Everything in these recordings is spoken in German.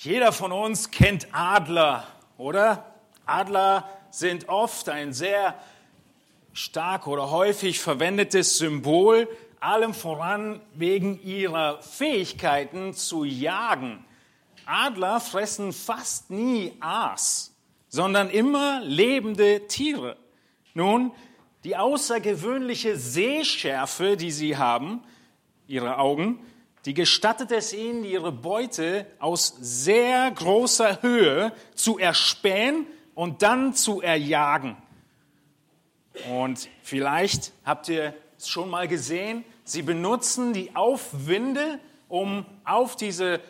Jeder von uns kennt Adler, oder? Adler sind oft ein sehr stark oder häufig verwendetes Symbol, allem voran wegen ihrer Fähigkeiten zu jagen. Adler fressen fast nie Aas, sondern immer lebende Tiere. Nun, die außergewöhnliche Sehschärfe, die sie haben, ihre Augen, die gestattet es ihnen, ihre Beute aus sehr großer Höhe zu erspähen und dann zu erjagen. Und vielleicht habt ihr es schon mal gesehen, sie benutzen die Aufwinde, um auf diese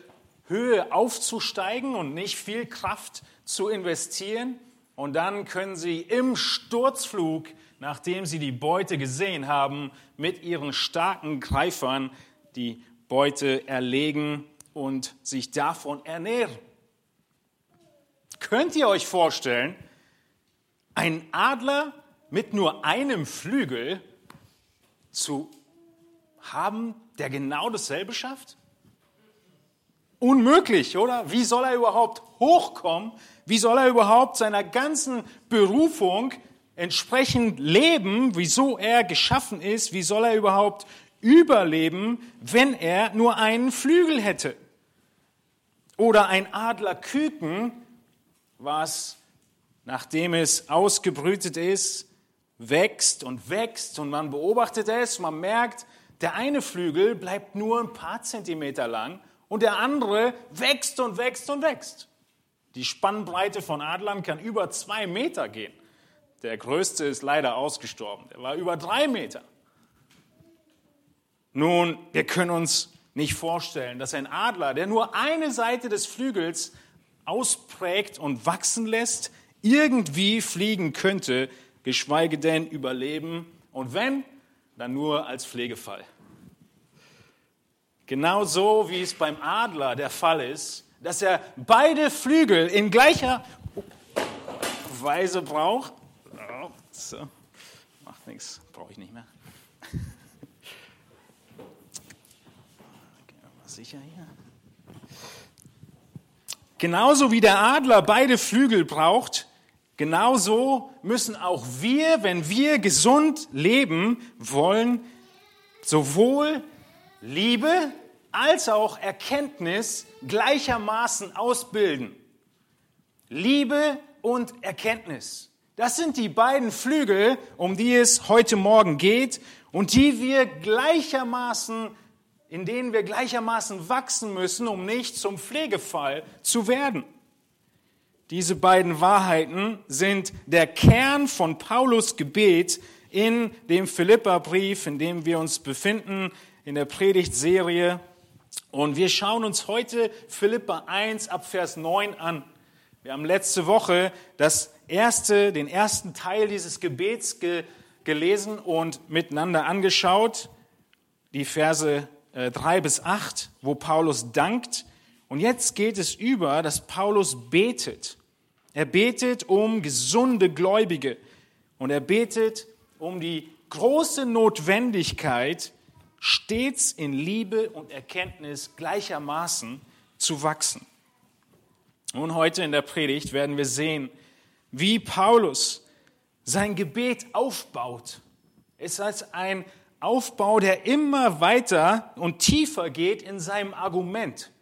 Höhe aufzusteigen und nicht viel Kraft zu investieren. Und dann können sie im Sturzflug, nachdem sie die Beute gesehen haben, mit ihren starken Greifern die Beute erlegen und sich davon ernähren. Könnt ihr euch vorstellen, ein Adler mit nur einem Flügel zu haben, der genau dasselbe schafft? Unmöglich, oder? Wie soll er überhaupt hochkommen? Wie soll er überhaupt seiner ganzen Berufung entsprechend leben, wieso er geschaffen ist? Wie soll er überhaupt überleben, wenn er nur einen Flügel hätte. Oder ein Adlerküken, was, nachdem es ausgebrütet ist, wächst und wächst und man beobachtet es, man merkt, der eine Flügel bleibt nur ein paar Zentimeter lang und der andere wächst und wächst und wächst. Die Spannbreite von Adlern kann über zwei Meter gehen. Der größte ist leider ausgestorben, der war über drei Meter. Nun, wir können uns nicht vorstellen, dass ein Adler, der nur eine Seite des Flügels ausprägt und wachsen lässt, irgendwie fliegen könnte, geschweige denn überleben. Und wenn, dann nur als Pflegefall. Genauso wie es beim Adler der Fall ist, dass er beide Flügel in gleicher Weise braucht. So, macht nichts, brauche ich nicht mehr. Sicher hier? Genauso wie der Adler beide Flügel braucht, genauso müssen auch wir, wenn wir gesund leben wollen, sowohl Liebe als auch Erkenntnis gleichermaßen ausbilden. Liebe und Erkenntnis. Das sind die beiden Flügel, um die es heute Morgen geht und die wir gleichermaßen in denen wir gleichermaßen wachsen müssen, um nicht zum Pflegefall zu werden. Diese beiden Wahrheiten sind der Kern von Paulus Gebet in dem Philipperbrief, in dem wir uns befinden, in der Predigtserie. Und wir schauen uns heute Philippa 1 ab Vers 9 an. Wir haben letzte Woche das erste, den ersten Teil dieses Gebets ge gelesen und miteinander angeschaut. Die Verse 3 äh, bis 8, wo Paulus dankt. Und jetzt geht es über, dass Paulus betet. Er betet um gesunde Gläubige und er betet um die große Notwendigkeit, stets in Liebe und Erkenntnis gleichermaßen zu wachsen. Und heute in der Predigt werden wir sehen, wie Paulus sein Gebet aufbaut. Es ist ein Aufbau, der immer weiter und tiefer geht in seinem Argument.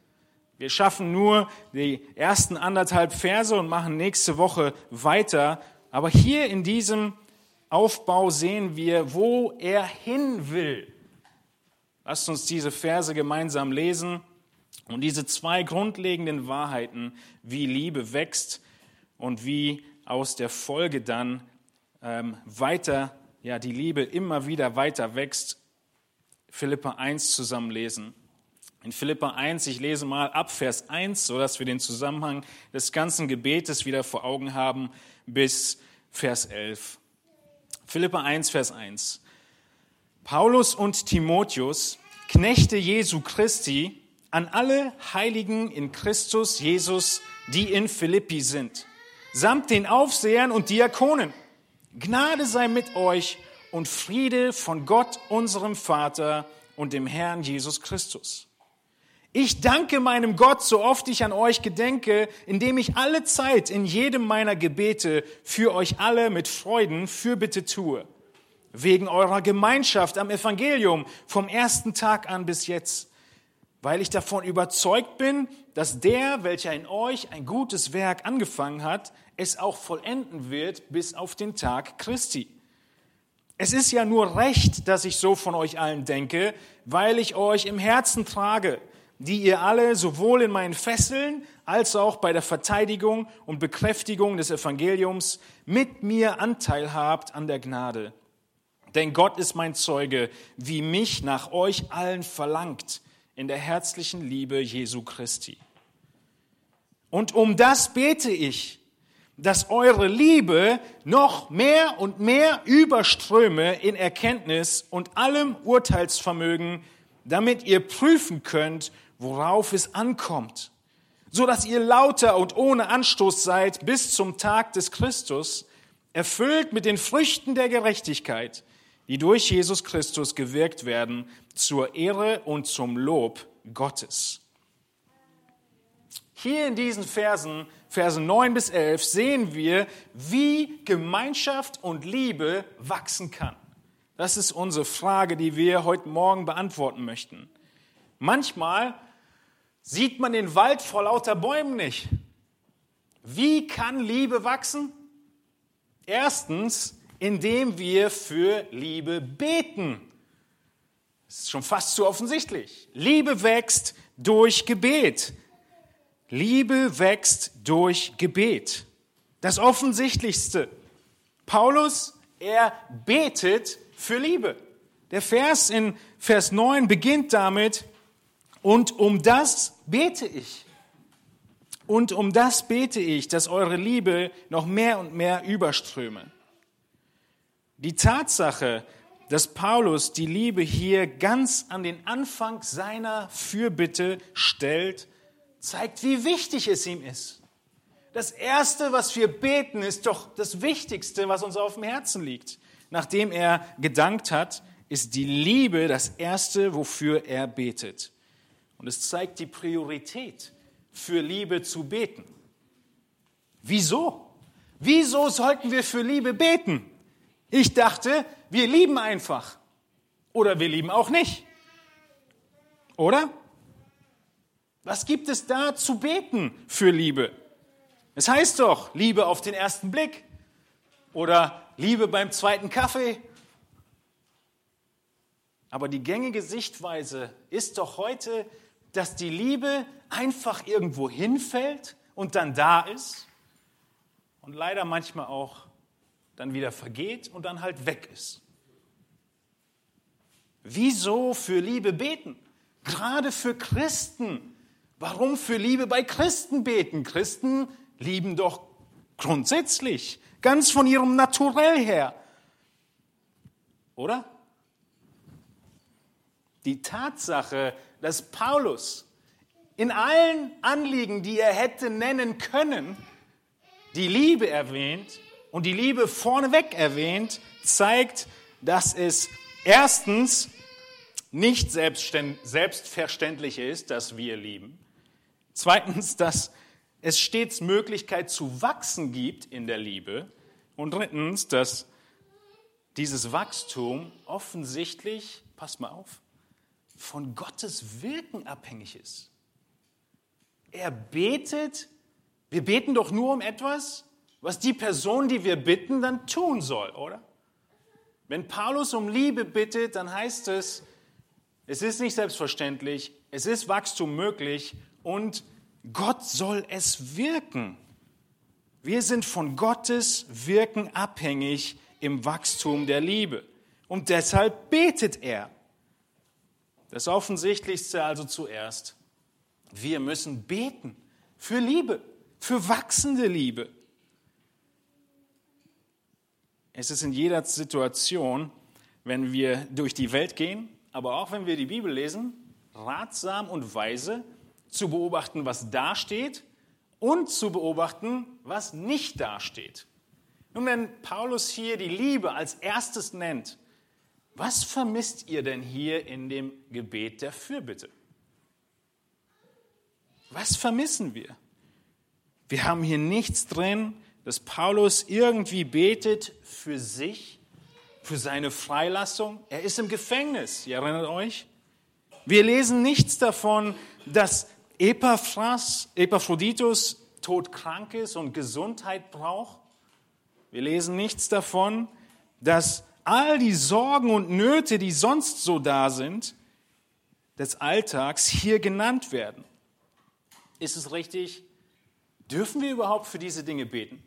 Wir schaffen nur die ersten anderthalb Verse und machen nächste Woche weiter. Aber hier in diesem Aufbau sehen wir, wo er hin will. Lasst uns diese Verse gemeinsam lesen und diese zwei grundlegenden Wahrheiten, wie Liebe wächst und wie aus der Folge dann ähm, weiter ja, die Liebe immer wieder weiter wächst, Philippa 1 zusammenlesen. In Philippa 1, ich lese mal ab Vers 1, sodass wir den Zusammenhang des ganzen Gebetes wieder vor Augen haben, bis Vers 11. Philippa 1, Vers 1. Paulus und Timotheus, Knechte Jesu Christi, an alle Heiligen in Christus Jesus, die in Philippi sind, samt den Aufsehern und Diakonen Gnade sei mit euch und Friede von Gott, unserem Vater und dem Herrn Jesus Christus. Ich danke meinem Gott, so oft ich an euch gedenke, indem ich alle Zeit in jedem meiner Gebete für euch alle mit Freuden Fürbitte tue. Wegen eurer Gemeinschaft am Evangelium vom ersten Tag an bis jetzt. Weil ich davon überzeugt bin, dass der, welcher in euch ein gutes Werk angefangen hat, es auch vollenden wird bis auf den Tag Christi. Es ist ja nur recht, dass ich so von euch allen denke, weil ich euch im Herzen trage die ihr alle sowohl in meinen Fesseln als auch bei der Verteidigung und Bekräftigung des Evangeliums mit mir Anteil habt an der Gnade. Denn Gott ist mein Zeuge, wie mich nach euch allen verlangt in der herzlichen Liebe Jesu Christi. Und um das bete ich, dass eure Liebe noch mehr und mehr überströme in Erkenntnis und allem Urteilsvermögen, damit ihr prüfen könnt, worauf es ankommt, so dass ihr lauter und ohne Anstoß seid bis zum Tag des Christus, erfüllt mit den Früchten der Gerechtigkeit, die durch Jesus Christus gewirkt werden, zur Ehre und zum Lob Gottes. Hier in diesen Versen, Versen 9 bis 11, sehen wir, wie Gemeinschaft und Liebe wachsen kann. Das ist unsere Frage, die wir heute Morgen beantworten möchten. Manchmal sieht man den Wald vor lauter Bäumen nicht. Wie kann Liebe wachsen? Erstens, indem wir für Liebe beten. Das ist schon fast zu offensichtlich. Liebe wächst durch Gebet. Liebe wächst durch Gebet. Das Offensichtlichste. Paulus, er betet für Liebe. Der Vers in Vers 9 beginnt damit, und um das bete ich. Und um das bete ich, dass eure Liebe noch mehr und mehr überströme. Die Tatsache, dass Paulus die Liebe hier ganz an den Anfang seiner Fürbitte stellt, zeigt, wie wichtig es ihm ist. Das Erste, was wir beten, ist doch das Wichtigste, was uns auf dem Herzen liegt. Nachdem er gedankt hat, ist die Liebe das Erste, wofür er betet. Und es zeigt die Priorität, für Liebe zu beten. Wieso? Wieso sollten wir für Liebe beten? Ich dachte, wir lieben einfach. Oder wir lieben auch nicht. Oder? Was gibt es da zu beten für Liebe? Es heißt doch Liebe auf den ersten Blick oder Liebe beim zweiten Kaffee. Aber die gängige Sichtweise ist doch heute, dass die Liebe einfach irgendwo hinfällt und dann da ist und leider manchmal auch dann wieder vergeht und dann halt weg ist. Wieso für Liebe beten? Gerade für Christen. Warum für Liebe bei Christen beten? Christen lieben doch grundsätzlich, ganz von ihrem Naturell her. Oder? Die Tatsache, dass Paulus in allen Anliegen, die er hätte nennen können, die Liebe erwähnt und die Liebe vorneweg erwähnt, zeigt, dass es erstens nicht selbstverständlich ist, dass wir lieben. Zweitens, dass es stets Möglichkeit zu wachsen gibt in der Liebe. Und drittens, dass dieses Wachstum offensichtlich, pass mal auf, von Gottes Wirken abhängig ist. Er betet, wir beten doch nur um etwas, was die Person, die wir bitten, dann tun soll, oder? Wenn Paulus um Liebe bittet, dann heißt es, es ist nicht selbstverständlich, es ist Wachstum möglich und Gott soll es wirken. Wir sind von Gottes Wirken abhängig im Wachstum der Liebe. Und deshalb betet er. Das Offensichtlichste also zuerst. Wir müssen beten für Liebe, für wachsende Liebe. Es ist in jeder Situation, wenn wir durch die Welt gehen, aber auch wenn wir die Bibel lesen, ratsam und weise zu beobachten, was da steht und zu beobachten, was nicht da steht. Nun, wenn Paulus hier die Liebe als erstes nennt, was vermisst ihr denn hier in dem Gebet der Fürbitte? Was vermissen wir? Wir haben hier nichts drin, dass Paulus irgendwie betet für sich, für seine Freilassung. Er ist im Gefängnis, ihr erinnert euch? Wir lesen nichts davon, dass Epaphras, Epaphroditus todkrank ist und Gesundheit braucht. Wir lesen nichts davon, dass all die Sorgen und Nöte, die sonst so da sind, des Alltags hier genannt werden. Ist es richtig? Dürfen wir überhaupt für diese Dinge beten?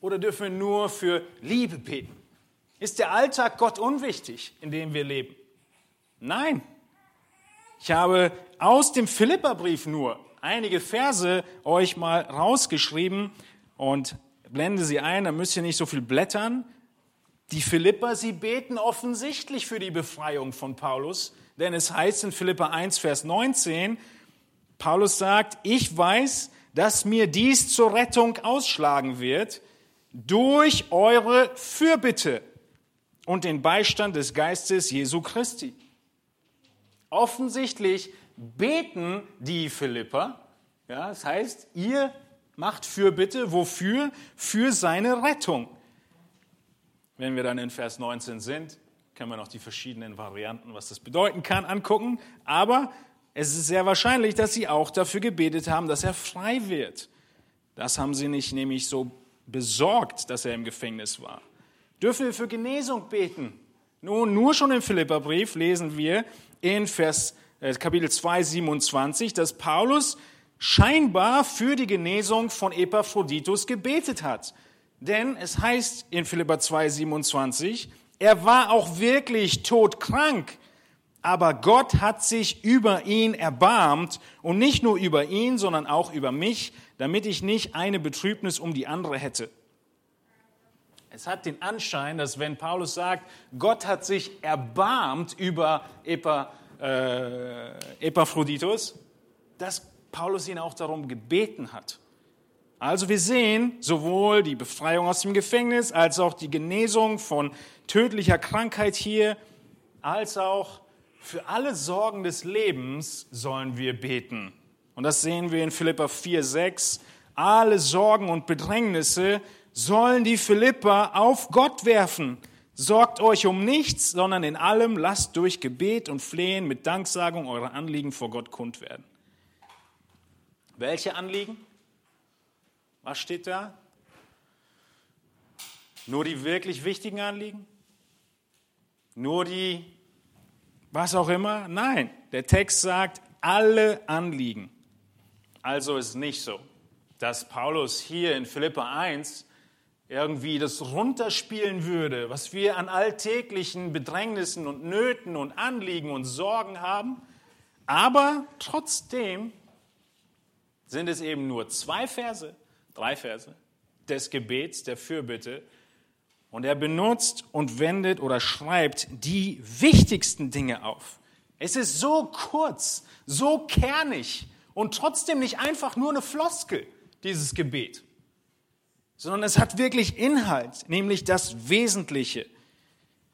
Oder dürfen wir nur für Liebe beten? Ist der Alltag Gott unwichtig, in dem wir leben? Nein. Ich habe aus dem Philipperbrief nur einige Verse euch mal rausgeschrieben und blende sie ein, da müsst ihr nicht so viel blättern. Die Philipper, sie beten offensichtlich für die Befreiung von Paulus, denn es heißt in Philippa 1, Vers 19, Paulus sagt, ich weiß, dass mir dies zur Rettung ausschlagen wird durch eure Fürbitte und den Beistand des Geistes Jesu Christi. Offensichtlich beten die Philipper, ja, das heißt, ihr macht Fürbitte, wofür? Für seine Rettung. Wenn wir dann in Vers 19 sind, können wir noch die verschiedenen Varianten, was das bedeuten kann, angucken. Aber es ist sehr wahrscheinlich, dass sie auch dafür gebetet haben, dass er frei wird. Das haben sie nicht nämlich so besorgt, dass er im Gefängnis war. Dürfen wir für Genesung beten? Nun, nur schon im Philipperbrief lesen wir in Vers, äh, Kapitel 2, 27, dass Paulus scheinbar für die Genesung von Epaphroditus gebetet hat. Denn es heißt in Philippa 2, 27, er war auch wirklich todkrank, aber Gott hat sich über ihn erbarmt und nicht nur über ihn, sondern auch über mich, damit ich nicht eine Betrübnis um die andere hätte. Es hat den Anschein, dass wenn Paulus sagt, Gott hat sich erbarmt über Epa, äh, Epaphroditus, dass Paulus ihn auch darum gebeten hat. Also wir sehen sowohl die Befreiung aus dem Gefängnis als auch die Genesung von tödlicher Krankheit hier, als auch für alle Sorgen des Lebens sollen wir beten. Und das sehen wir in Philippa 4, 6. Alle Sorgen und Bedrängnisse sollen die Philippa auf Gott werfen. Sorgt euch um nichts, sondern in allem lasst durch Gebet und Flehen mit Danksagung eure Anliegen vor Gott kund werden. Welche Anliegen? Was steht da? Nur die wirklich wichtigen Anliegen? Nur die, was auch immer? Nein, der Text sagt alle Anliegen. Also ist nicht so, dass Paulus hier in Philippa 1 irgendwie das runterspielen würde, was wir an alltäglichen Bedrängnissen und Nöten und Anliegen und Sorgen haben. Aber trotzdem sind es eben nur zwei Verse, drei Verse des Gebets, der Fürbitte. Und er benutzt und wendet oder schreibt die wichtigsten Dinge auf. Es ist so kurz, so kernig und trotzdem nicht einfach nur eine Floskel, dieses Gebet, sondern es hat wirklich Inhalt, nämlich das Wesentliche.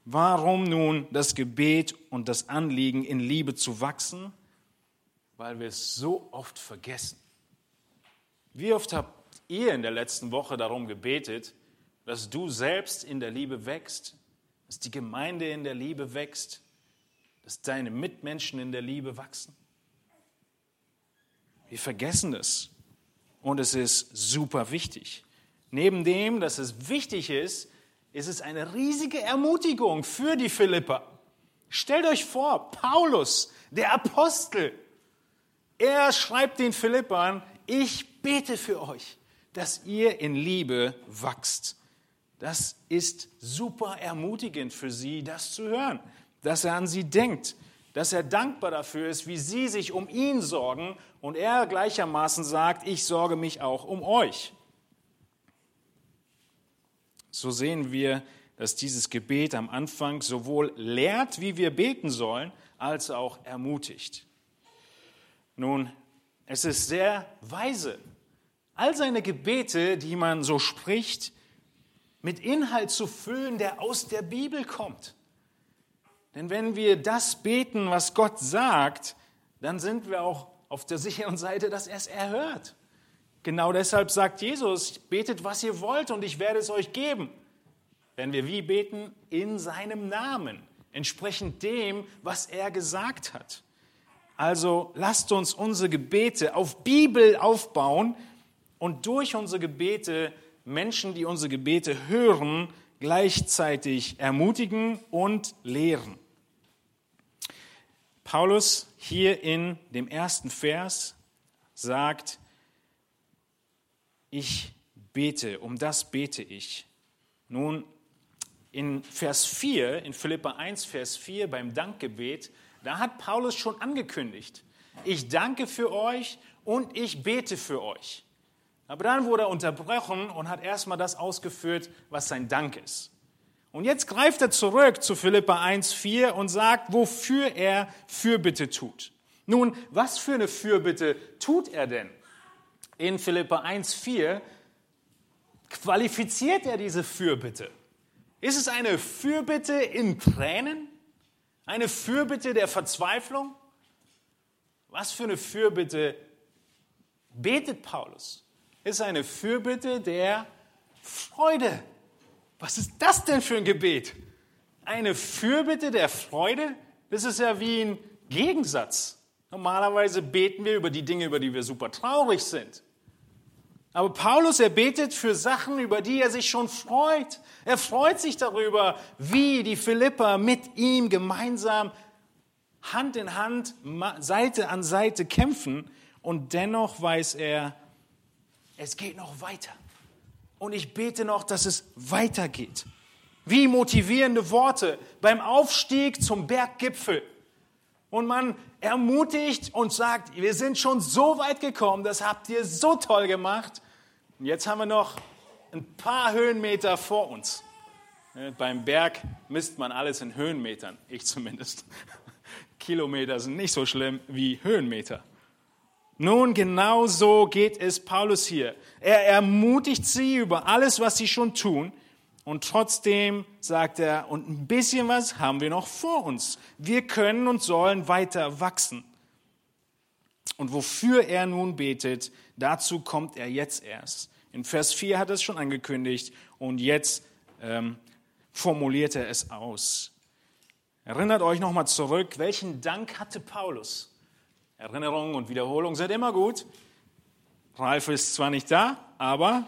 Warum nun das Gebet und das Anliegen in Liebe zu wachsen? Weil wir es so oft vergessen. Wie oft habt ihr in der letzten Woche darum gebetet, dass du selbst in der Liebe wächst, dass die Gemeinde in der Liebe wächst, dass deine Mitmenschen in der Liebe wachsen? Wir vergessen es und es ist super wichtig. Neben dem, dass es wichtig ist, ist es eine riesige Ermutigung für die Philipper. Stellt euch vor, Paulus, der Apostel, er schreibt den Philippern, ich bete für euch, dass ihr in Liebe wachst. Das ist super ermutigend für sie, das zu hören, dass er an sie denkt, dass er dankbar dafür ist, wie sie sich um ihn sorgen und er gleichermaßen sagt, ich sorge mich auch um euch. So sehen wir, dass dieses Gebet am Anfang sowohl lehrt, wie wir beten sollen, als auch ermutigt. Nun, es ist sehr weise, all seine Gebete, die man so spricht, mit Inhalt zu füllen, der aus der Bibel kommt. Denn wenn wir das beten, was Gott sagt, dann sind wir auch auf der sicheren Seite, dass er es erhört. Genau deshalb sagt Jesus, betet, was ihr wollt und ich werde es euch geben. Wenn wir wie beten? In seinem Namen, entsprechend dem, was er gesagt hat. Also lasst uns unsere Gebete auf Bibel aufbauen und durch unsere Gebete Menschen, die unsere Gebete hören, gleichzeitig ermutigen und lehren. Paulus hier in dem ersten Vers sagt, ich bete, um das bete ich. Nun, in Vers 4, in Philippa 1, Vers 4, beim Dankgebet, da hat Paulus schon angekündigt, ich danke für euch und ich bete für euch. Aber dann wurde er unterbrochen und hat erstmal das ausgeführt, was sein Dank ist. Und jetzt greift er zurück zu Philippa 1, 4 und sagt, wofür er Fürbitte tut. Nun, was für eine Fürbitte tut er denn? In Philippa 1, 4 qualifiziert er diese Fürbitte. Ist es eine Fürbitte in Tränen? Eine Fürbitte der Verzweiflung? Was für eine Fürbitte betet Paulus? Ist eine Fürbitte der Freude. Was ist das denn für ein Gebet? Eine Fürbitte der Freude? Das ist ja wie ein Gegensatz. Normalerweise beten wir über die Dinge, über die wir super traurig sind. Aber Paulus, er betet für Sachen, über die er sich schon freut. Er freut sich darüber, wie die Philipper mit ihm gemeinsam Hand in Hand, Seite an Seite kämpfen. Und dennoch weiß er, es geht noch weiter. Und ich bete noch, dass es weitergeht. Wie motivierende Worte beim Aufstieg zum Berggipfel. Und man ermutigt und sagt, wir sind schon so weit gekommen, das habt ihr so toll gemacht. Und jetzt haben wir noch ein paar Höhenmeter vor uns. Beim Berg misst man alles in Höhenmetern, ich zumindest. Kilometer sind nicht so schlimm wie Höhenmeter. Nun, genau so geht es Paulus hier. Er ermutigt sie über alles, was sie schon tun. Und trotzdem sagt er, und ein bisschen was haben wir noch vor uns. Wir können und sollen weiter wachsen. Und wofür er nun betet, dazu kommt er jetzt erst. In Vers 4 hat er es schon angekündigt und jetzt ähm, formuliert er es aus. Erinnert euch nochmal zurück, welchen Dank hatte Paulus? Erinnerung und Wiederholung sind immer gut. Ralf ist zwar nicht da, aber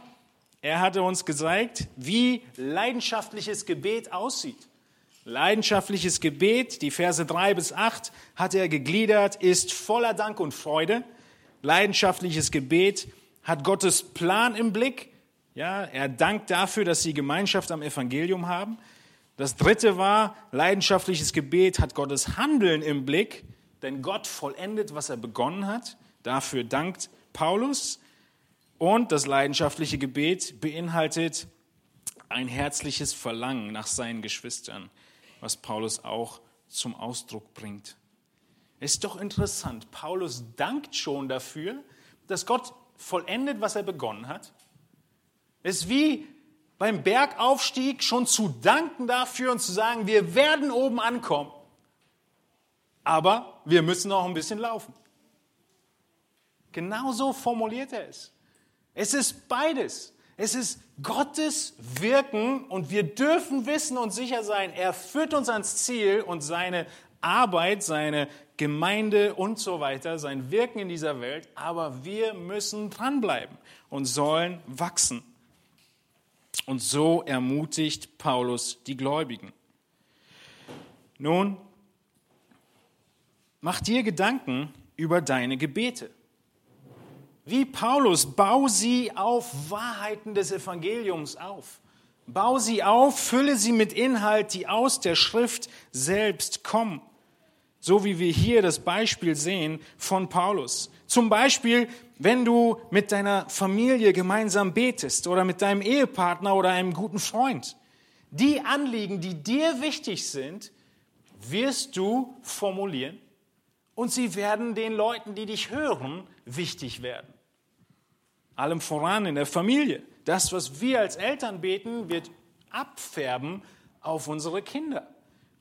er hatte uns gezeigt, wie leidenschaftliches Gebet aussieht. Leidenschaftliches Gebet, die Verse 3 bis 8 hat er gegliedert, ist voller Dank und Freude. Leidenschaftliches Gebet hat Gottes Plan im Blick. Ja, er dankt dafür, dass sie Gemeinschaft am Evangelium haben. Das dritte war, leidenschaftliches Gebet hat Gottes Handeln im Blick, denn Gott vollendet, was er begonnen hat. Dafür dankt Paulus. Und das leidenschaftliche Gebet beinhaltet ein herzliches Verlangen nach seinen Geschwistern, was Paulus auch zum Ausdruck bringt. Ist doch interessant. Paulus dankt schon dafür, dass Gott vollendet, was er begonnen hat. Es ist wie beim Bergaufstieg schon zu danken dafür und zu sagen, wir werden oben ankommen. Aber wir müssen noch ein bisschen laufen. Genauso formuliert er es. Es ist beides. Es ist Gottes Wirken und wir dürfen wissen und sicher sein, er führt uns ans Ziel und seine Arbeit, seine Gemeinde und so weiter, sein Wirken in dieser Welt, aber wir müssen dranbleiben und sollen wachsen. Und so ermutigt Paulus die Gläubigen. Nun, mach dir Gedanken über deine Gebete. Wie Paulus, bau sie auf Wahrheiten des Evangeliums auf. Bau sie auf, fülle sie mit Inhalt, die aus der Schrift selbst kommen. So wie wir hier das Beispiel sehen von Paulus. Zum Beispiel, wenn du mit deiner Familie gemeinsam betest oder mit deinem Ehepartner oder einem guten Freund. Die Anliegen, die dir wichtig sind, wirst du formulieren und sie werden den Leuten, die dich hören, wichtig werden. Allem voran in der Familie. Das, was wir als Eltern beten, wird abfärben auf unsere Kinder.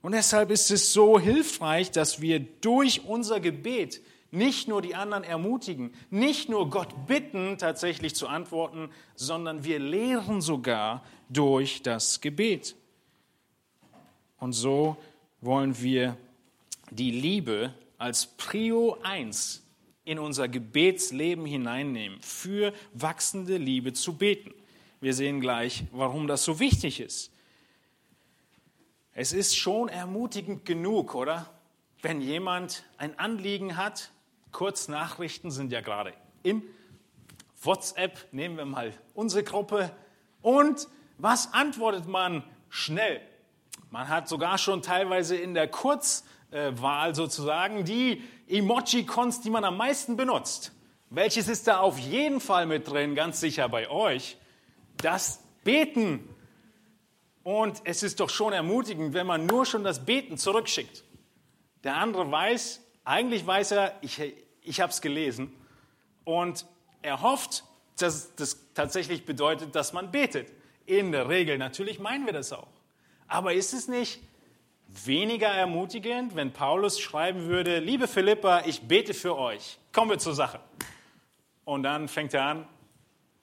Und deshalb ist es so hilfreich, dass wir durch unser Gebet nicht nur die anderen ermutigen, nicht nur Gott bitten, tatsächlich zu antworten, sondern wir lehren sogar durch das Gebet. Und so wollen wir die Liebe als Prio 1 in unser Gebetsleben hineinnehmen, für wachsende Liebe zu beten. Wir sehen gleich, warum das so wichtig ist. Es ist schon ermutigend genug, oder? Wenn jemand ein Anliegen hat, Kurznachrichten sind ja gerade in WhatsApp, nehmen wir mal unsere Gruppe. Und was antwortet man schnell? Man hat sogar schon teilweise in der Kurzwahl sozusagen die Emoji-Cons, die man am meisten benutzt. Welches ist da auf jeden Fall mit drin, ganz sicher bei euch? Das Beten. Und es ist doch schon ermutigend, wenn man nur schon das Beten zurückschickt. Der andere weiß, eigentlich weiß er, ich, ich habe es gelesen. Und er hofft, dass das tatsächlich bedeutet, dass man betet. In der Regel, natürlich meinen wir das auch. Aber ist es nicht weniger ermutigend, wenn Paulus schreiben würde, liebe Philippa, ich bete für euch. Kommen wir zur Sache. Und dann fängt er an,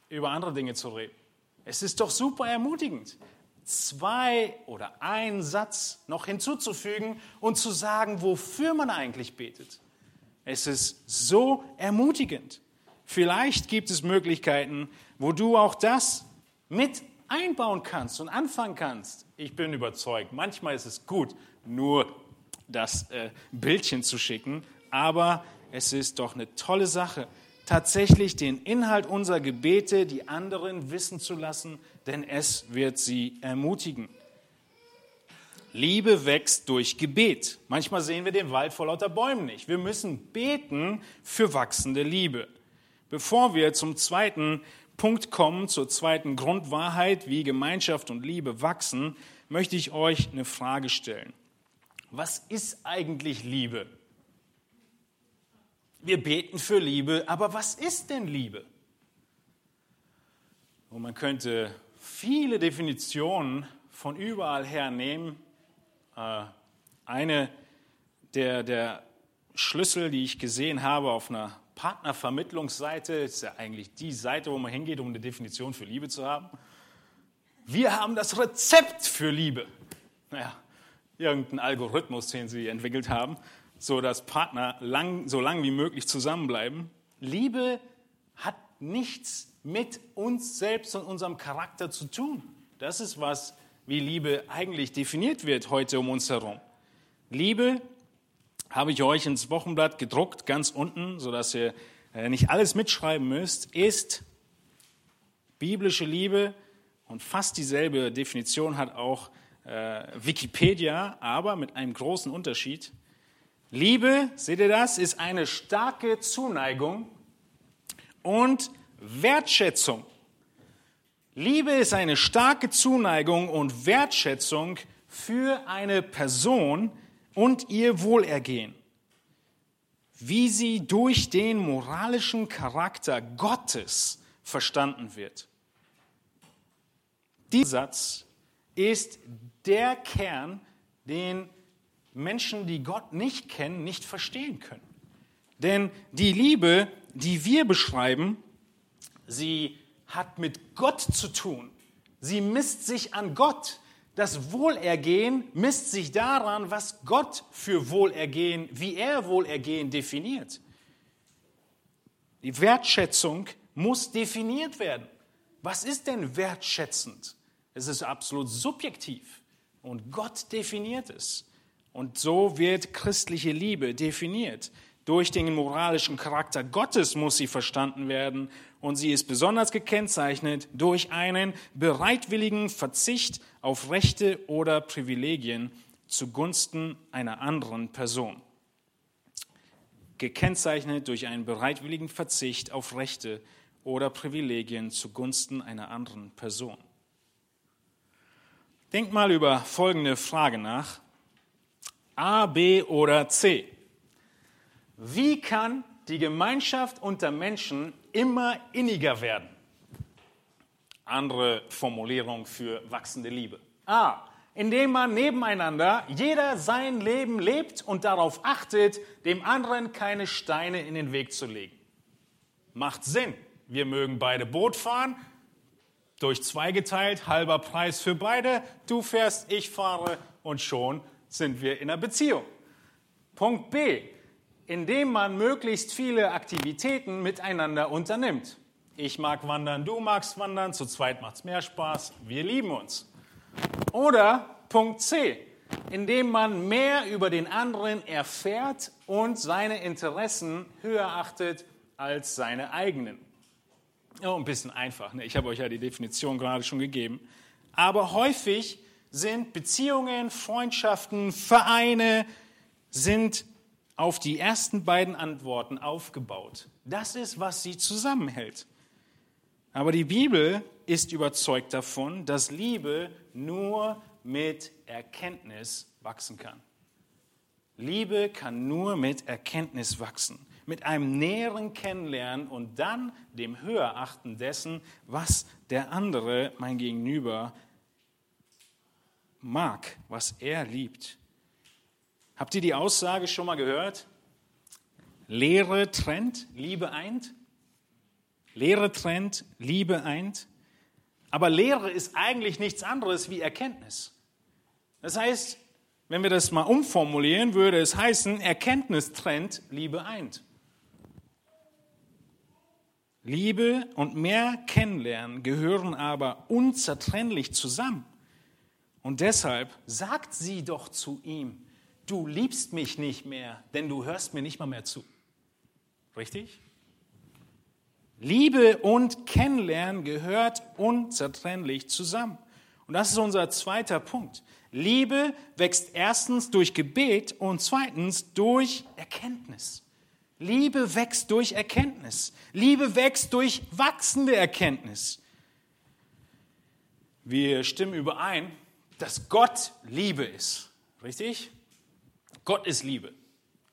über andere Dinge zu reden. Es ist doch super ermutigend, zwei oder einen Satz noch hinzuzufügen und zu sagen, wofür man eigentlich betet. Es ist so ermutigend. Vielleicht gibt es Möglichkeiten, wo du auch das mit einbauen kannst und anfangen kannst. Ich bin überzeugt, manchmal ist es gut, nur das äh, Bildchen zu schicken, aber es ist doch eine tolle Sache, tatsächlich den Inhalt unserer Gebete die anderen wissen zu lassen, denn es wird sie ermutigen. Liebe wächst durch Gebet. Manchmal sehen wir den Wald vor lauter Bäumen nicht. Wir müssen beten für wachsende Liebe. Bevor wir zum zweiten Punkt kommen, zur zweiten Grundwahrheit, wie Gemeinschaft und Liebe wachsen, möchte ich euch eine Frage stellen. Was ist eigentlich Liebe? Wir beten für Liebe, aber was ist denn Liebe? Und man könnte viele Definitionen von überall her nehmen. Äh, eine der, der Schlüssel, die ich gesehen habe auf einer Partnervermittlungsseite, ist ja eigentlich die Seite, wo man hingeht, um eine Definition für Liebe zu haben. Wir haben das Rezept für Liebe. Naja, irgendein Algorithmus, den sie entwickelt haben so dass Partner lang, so lange wie möglich zusammenbleiben. Liebe hat nichts mit uns selbst und unserem Charakter zu tun. Das ist was, wie Liebe eigentlich definiert wird heute um uns herum. Liebe habe ich euch ins Wochenblatt gedruckt, ganz unten, sodass ihr äh, nicht alles mitschreiben müsst, ist biblische Liebe und fast dieselbe Definition hat auch äh, Wikipedia, aber mit einem großen Unterschied. Liebe, seht ihr das, ist eine starke Zuneigung und Wertschätzung. Liebe ist eine starke Zuneigung und Wertschätzung für eine Person und ihr Wohlergehen, wie sie durch den moralischen Charakter Gottes verstanden wird. Dieser Satz ist der Kern, den Menschen, die Gott nicht kennen, nicht verstehen können. Denn die Liebe, die wir beschreiben, sie hat mit Gott zu tun. Sie misst sich an Gott. Das Wohlergehen misst sich daran, was Gott für Wohlergehen, wie er Wohlergehen definiert. Die Wertschätzung muss definiert werden. Was ist denn wertschätzend? Es ist absolut subjektiv und Gott definiert es. Und so wird christliche Liebe definiert. Durch den moralischen Charakter Gottes muss sie verstanden werden und sie ist besonders gekennzeichnet durch einen bereitwilligen Verzicht auf Rechte oder Privilegien zugunsten einer anderen Person. Gekennzeichnet durch einen bereitwilligen Verzicht auf Rechte oder Privilegien zugunsten einer anderen Person. Denk mal über folgende Frage nach. A, B oder C. Wie kann die Gemeinschaft unter Menschen immer inniger werden? Andere Formulierung für wachsende Liebe. A. indem man nebeneinander jeder sein Leben lebt und darauf achtet, dem anderen keine Steine in den Weg zu legen. Macht Sinn. Wir mögen beide Boot fahren, durch zwei geteilt, halber Preis für beide. Du fährst, ich fahre und schon sind wir in einer Beziehung. Punkt B, indem man möglichst viele Aktivitäten miteinander unternimmt. Ich mag wandern, du magst wandern, zu zweit macht es mehr Spaß, wir lieben uns. Oder Punkt C, indem man mehr über den anderen erfährt und seine Interessen höher achtet als seine eigenen. Oh, ein bisschen einfach, ne? ich habe euch ja die Definition gerade schon gegeben. Aber häufig sind Beziehungen, Freundschaften, Vereine, sind auf die ersten beiden Antworten aufgebaut. Das ist, was sie zusammenhält. Aber die Bibel ist überzeugt davon, dass Liebe nur mit Erkenntnis wachsen kann. Liebe kann nur mit Erkenntnis wachsen, mit einem näheren Kennenlernen und dann dem Höherachten dessen, was der andere, mein Gegenüber, mag, was er liebt. Habt ihr die Aussage schon mal gehört? Lehre trennt, Liebe eint. Lehre trennt, Liebe eint. Aber Lehre ist eigentlich nichts anderes wie Erkenntnis. Das heißt, wenn wir das mal umformulieren, würde es heißen, Erkenntnis trennt, Liebe eint. Liebe und mehr Kennenlernen gehören aber unzertrennlich zusammen. Und deshalb sagt sie doch zu ihm, du liebst mich nicht mehr, denn du hörst mir nicht mal mehr zu. Richtig? Liebe und Kennenlernen gehört unzertrennlich zusammen. Und das ist unser zweiter Punkt. Liebe wächst erstens durch Gebet und zweitens durch Erkenntnis. Liebe wächst durch Erkenntnis. Liebe wächst durch wachsende Erkenntnis. Wir stimmen überein, dass Gott Liebe ist. Richtig? Gott ist Liebe.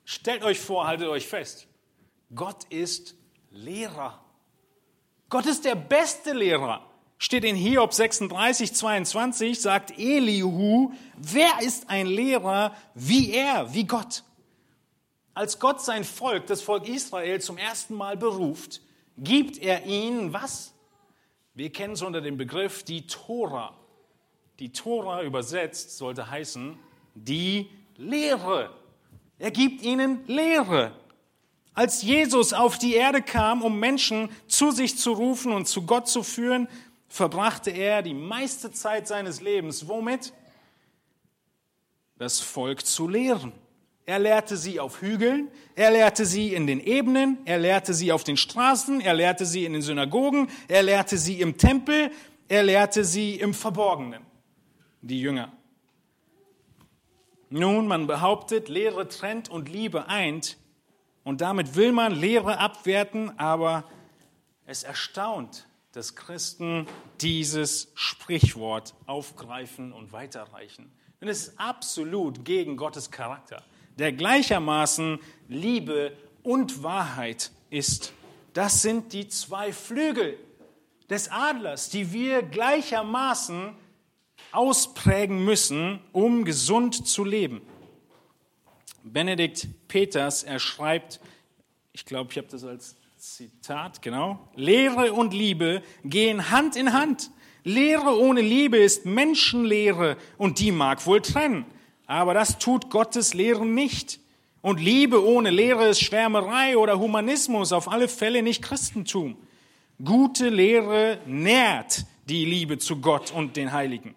Stellt euch vor, haltet euch fest. Gott ist Lehrer. Gott ist der beste Lehrer. Steht in Hiob 36, 22, sagt Elihu, wer ist ein Lehrer wie er, wie Gott? Als Gott sein Volk, das Volk Israel, zum ersten Mal beruft, gibt er ihnen was? Wir kennen es unter dem Begriff die Tora. Die Tora übersetzt sollte heißen die Lehre. Er gibt ihnen Lehre. Als Jesus auf die Erde kam, um Menschen zu sich zu rufen und zu Gott zu führen, verbrachte er die meiste Zeit seines Lebens womit? Das Volk zu lehren. Er lehrte sie auf Hügeln, er lehrte sie in den Ebenen, er lehrte sie auf den Straßen, er lehrte sie in den Synagogen, er lehrte sie im Tempel, er lehrte sie im Verborgenen, die Jünger. Nun, man behauptet, Lehre trennt und Liebe eint. Und damit will man Lehre abwerten, aber es erstaunt, dass Christen dieses Sprichwort aufgreifen und weiterreichen. Denn es ist absolut gegen Gottes Charakter, der gleichermaßen Liebe und Wahrheit ist. Das sind die zwei Flügel des Adlers, die wir gleichermaßen ausprägen müssen, um gesund zu leben. Benedikt Peters, er schreibt, ich glaube, ich habe das als Zitat, genau, Lehre und Liebe gehen Hand in Hand. Lehre ohne Liebe ist Menschenlehre und die mag wohl trennen. Aber das tut Gottes Lehren nicht. Und Liebe ohne Lehre ist Schwärmerei oder Humanismus, auf alle Fälle nicht Christentum. Gute Lehre nährt die Liebe zu Gott und den Heiligen.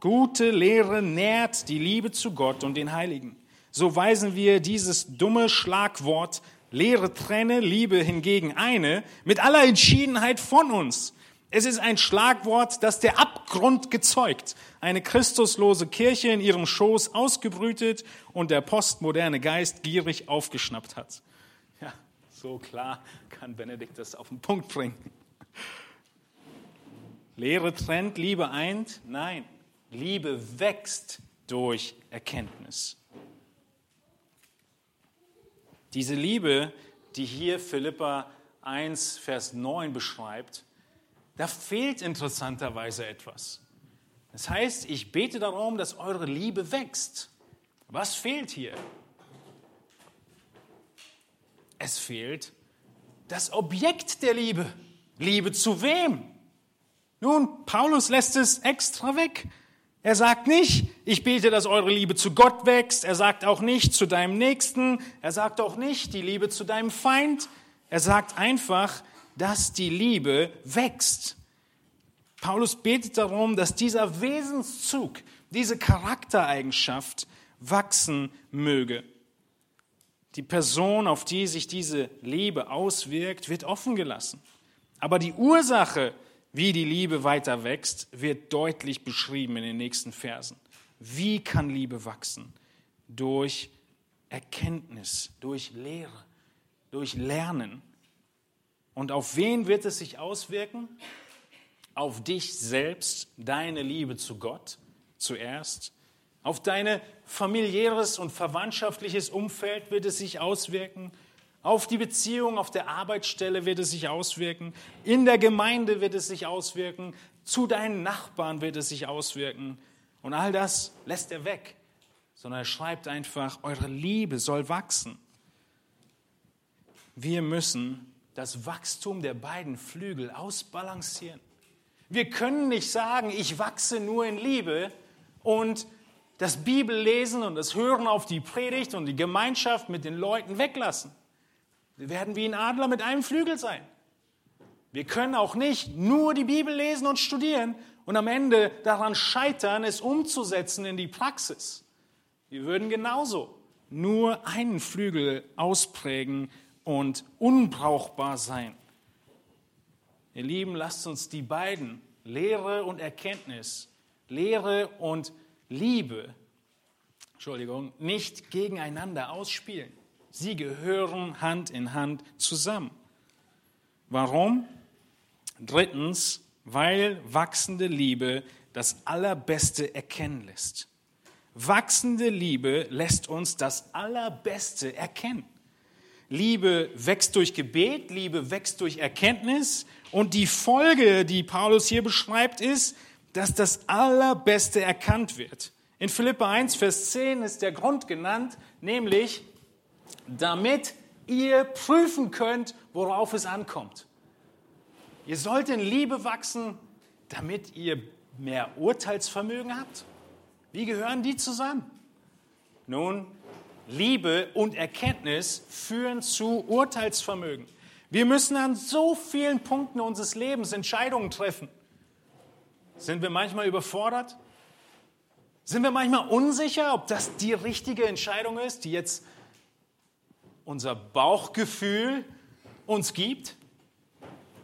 Gute Lehre nährt die Liebe zu Gott und den Heiligen so weisen wir dieses dumme Schlagwort Lehre trenne, Liebe hingegen eine mit aller Entschiedenheit von uns. Es ist ein Schlagwort, das der Abgrund gezeugt, eine christuslose Kirche in ihrem Schoß ausgebrütet und der postmoderne Geist gierig aufgeschnappt hat. Ja, so klar kann Benedikt das auf den Punkt bringen. Lehre trennt, Liebe eint? Nein, Liebe wächst durch Erkenntnis. Diese Liebe, die hier Philippa 1, Vers 9 beschreibt, da fehlt interessanterweise etwas. Das heißt, ich bete darum, dass eure Liebe wächst. Was fehlt hier? Es fehlt das Objekt der Liebe. Liebe zu wem? Nun, Paulus lässt es extra weg. Er sagt nicht, ich bete, dass eure Liebe zu Gott wächst. Er sagt auch nicht zu deinem Nächsten. Er sagt auch nicht die Liebe zu deinem Feind. Er sagt einfach, dass die Liebe wächst. Paulus betet darum, dass dieser Wesenszug, diese Charaktereigenschaft wachsen möge. Die Person, auf die sich diese Liebe auswirkt, wird offen gelassen. Aber die Ursache, wie die Liebe weiter wächst, wird deutlich beschrieben in den nächsten Versen. Wie kann Liebe wachsen? Durch Erkenntnis, durch Lehre, durch Lernen. Und auf wen wird es sich auswirken? Auf dich selbst, deine Liebe zu Gott zuerst. Auf dein familiäres und verwandtschaftliches Umfeld wird es sich auswirken. Auf die Beziehung auf der Arbeitsstelle wird es sich auswirken. In der Gemeinde wird es sich auswirken. Zu deinen Nachbarn wird es sich auswirken. Und all das lässt er weg, sondern er schreibt einfach, eure Liebe soll wachsen. Wir müssen das Wachstum der beiden Flügel ausbalancieren. Wir können nicht sagen, ich wachse nur in Liebe und das Bibellesen und das Hören auf die Predigt und die Gemeinschaft mit den Leuten weglassen. Wir werden wie ein Adler mit einem Flügel sein. Wir können auch nicht nur die Bibel lesen und studieren und am Ende daran scheitern, es umzusetzen in die Praxis. Wir würden genauso nur einen Flügel ausprägen und unbrauchbar sein. Ihr Lieben, lasst uns die beiden, Lehre und Erkenntnis, Lehre und Liebe, Entschuldigung, nicht gegeneinander ausspielen. Sie gehören Hand in Hand zusammen. Warum? Drittens, weil wachsende Liebe das Allerbeste erkennen lässt. Wachsende Liebe lässt uns das Allerbeste erkennen. Liebe wächst durch Gebet, Liebe wächst durch Erkenntnis und die Folge, die Paulus hier beschreibt, ist, dass das Allerbeste erkannt wird. In Philippa 1, Vers 10 ist der Grund genannt, nämlich, damit ihr prüfen könnt, worauf es ankommt. Ihr sollt in Liebe wachsen, damit ihr mehr Urteilsvermögen habt. Wie gehören die zusammen? Nun, Liebe und Erkenntnis führen zu Urteilsvermögen. Wir müssen an so vielen Punkten unseres Lebens Entscheidungen treffen. Sind wir manchmal überfordert? Sind wir manchmal unsicher, ob das die richtige Entscheidung ist, die jetzt unser Bauchgefühl uns gibt?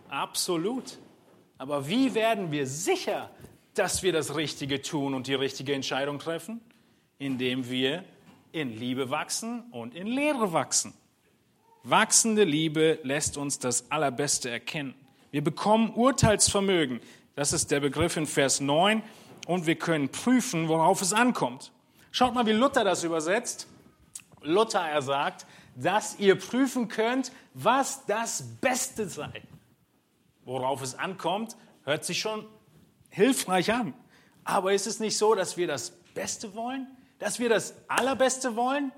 Absolut. Aber wie werden wir sicher, dass wir das Richtige tun und die richtige Entscheidung treffen? Indem wir in Liebe wachsen und in Lehre wachsen. Wachsende Liebe lässt uns das Allerbeste erkennen. Wir bekommen Urteilsvermögen. Das ist der Begriff in Vers 9. Und wir können prüfen, worauf es ankommt. Schaut mal, wie Luther das übersetzt. Luther, er sagt, dass ihr prüfen könnt, was das Beste sei. Worauf es ankommt, hört sich schon hilfreich an. Aber ist es nicht so, dass wir das Beste wollen? Dass wir das Allerbeste wollen?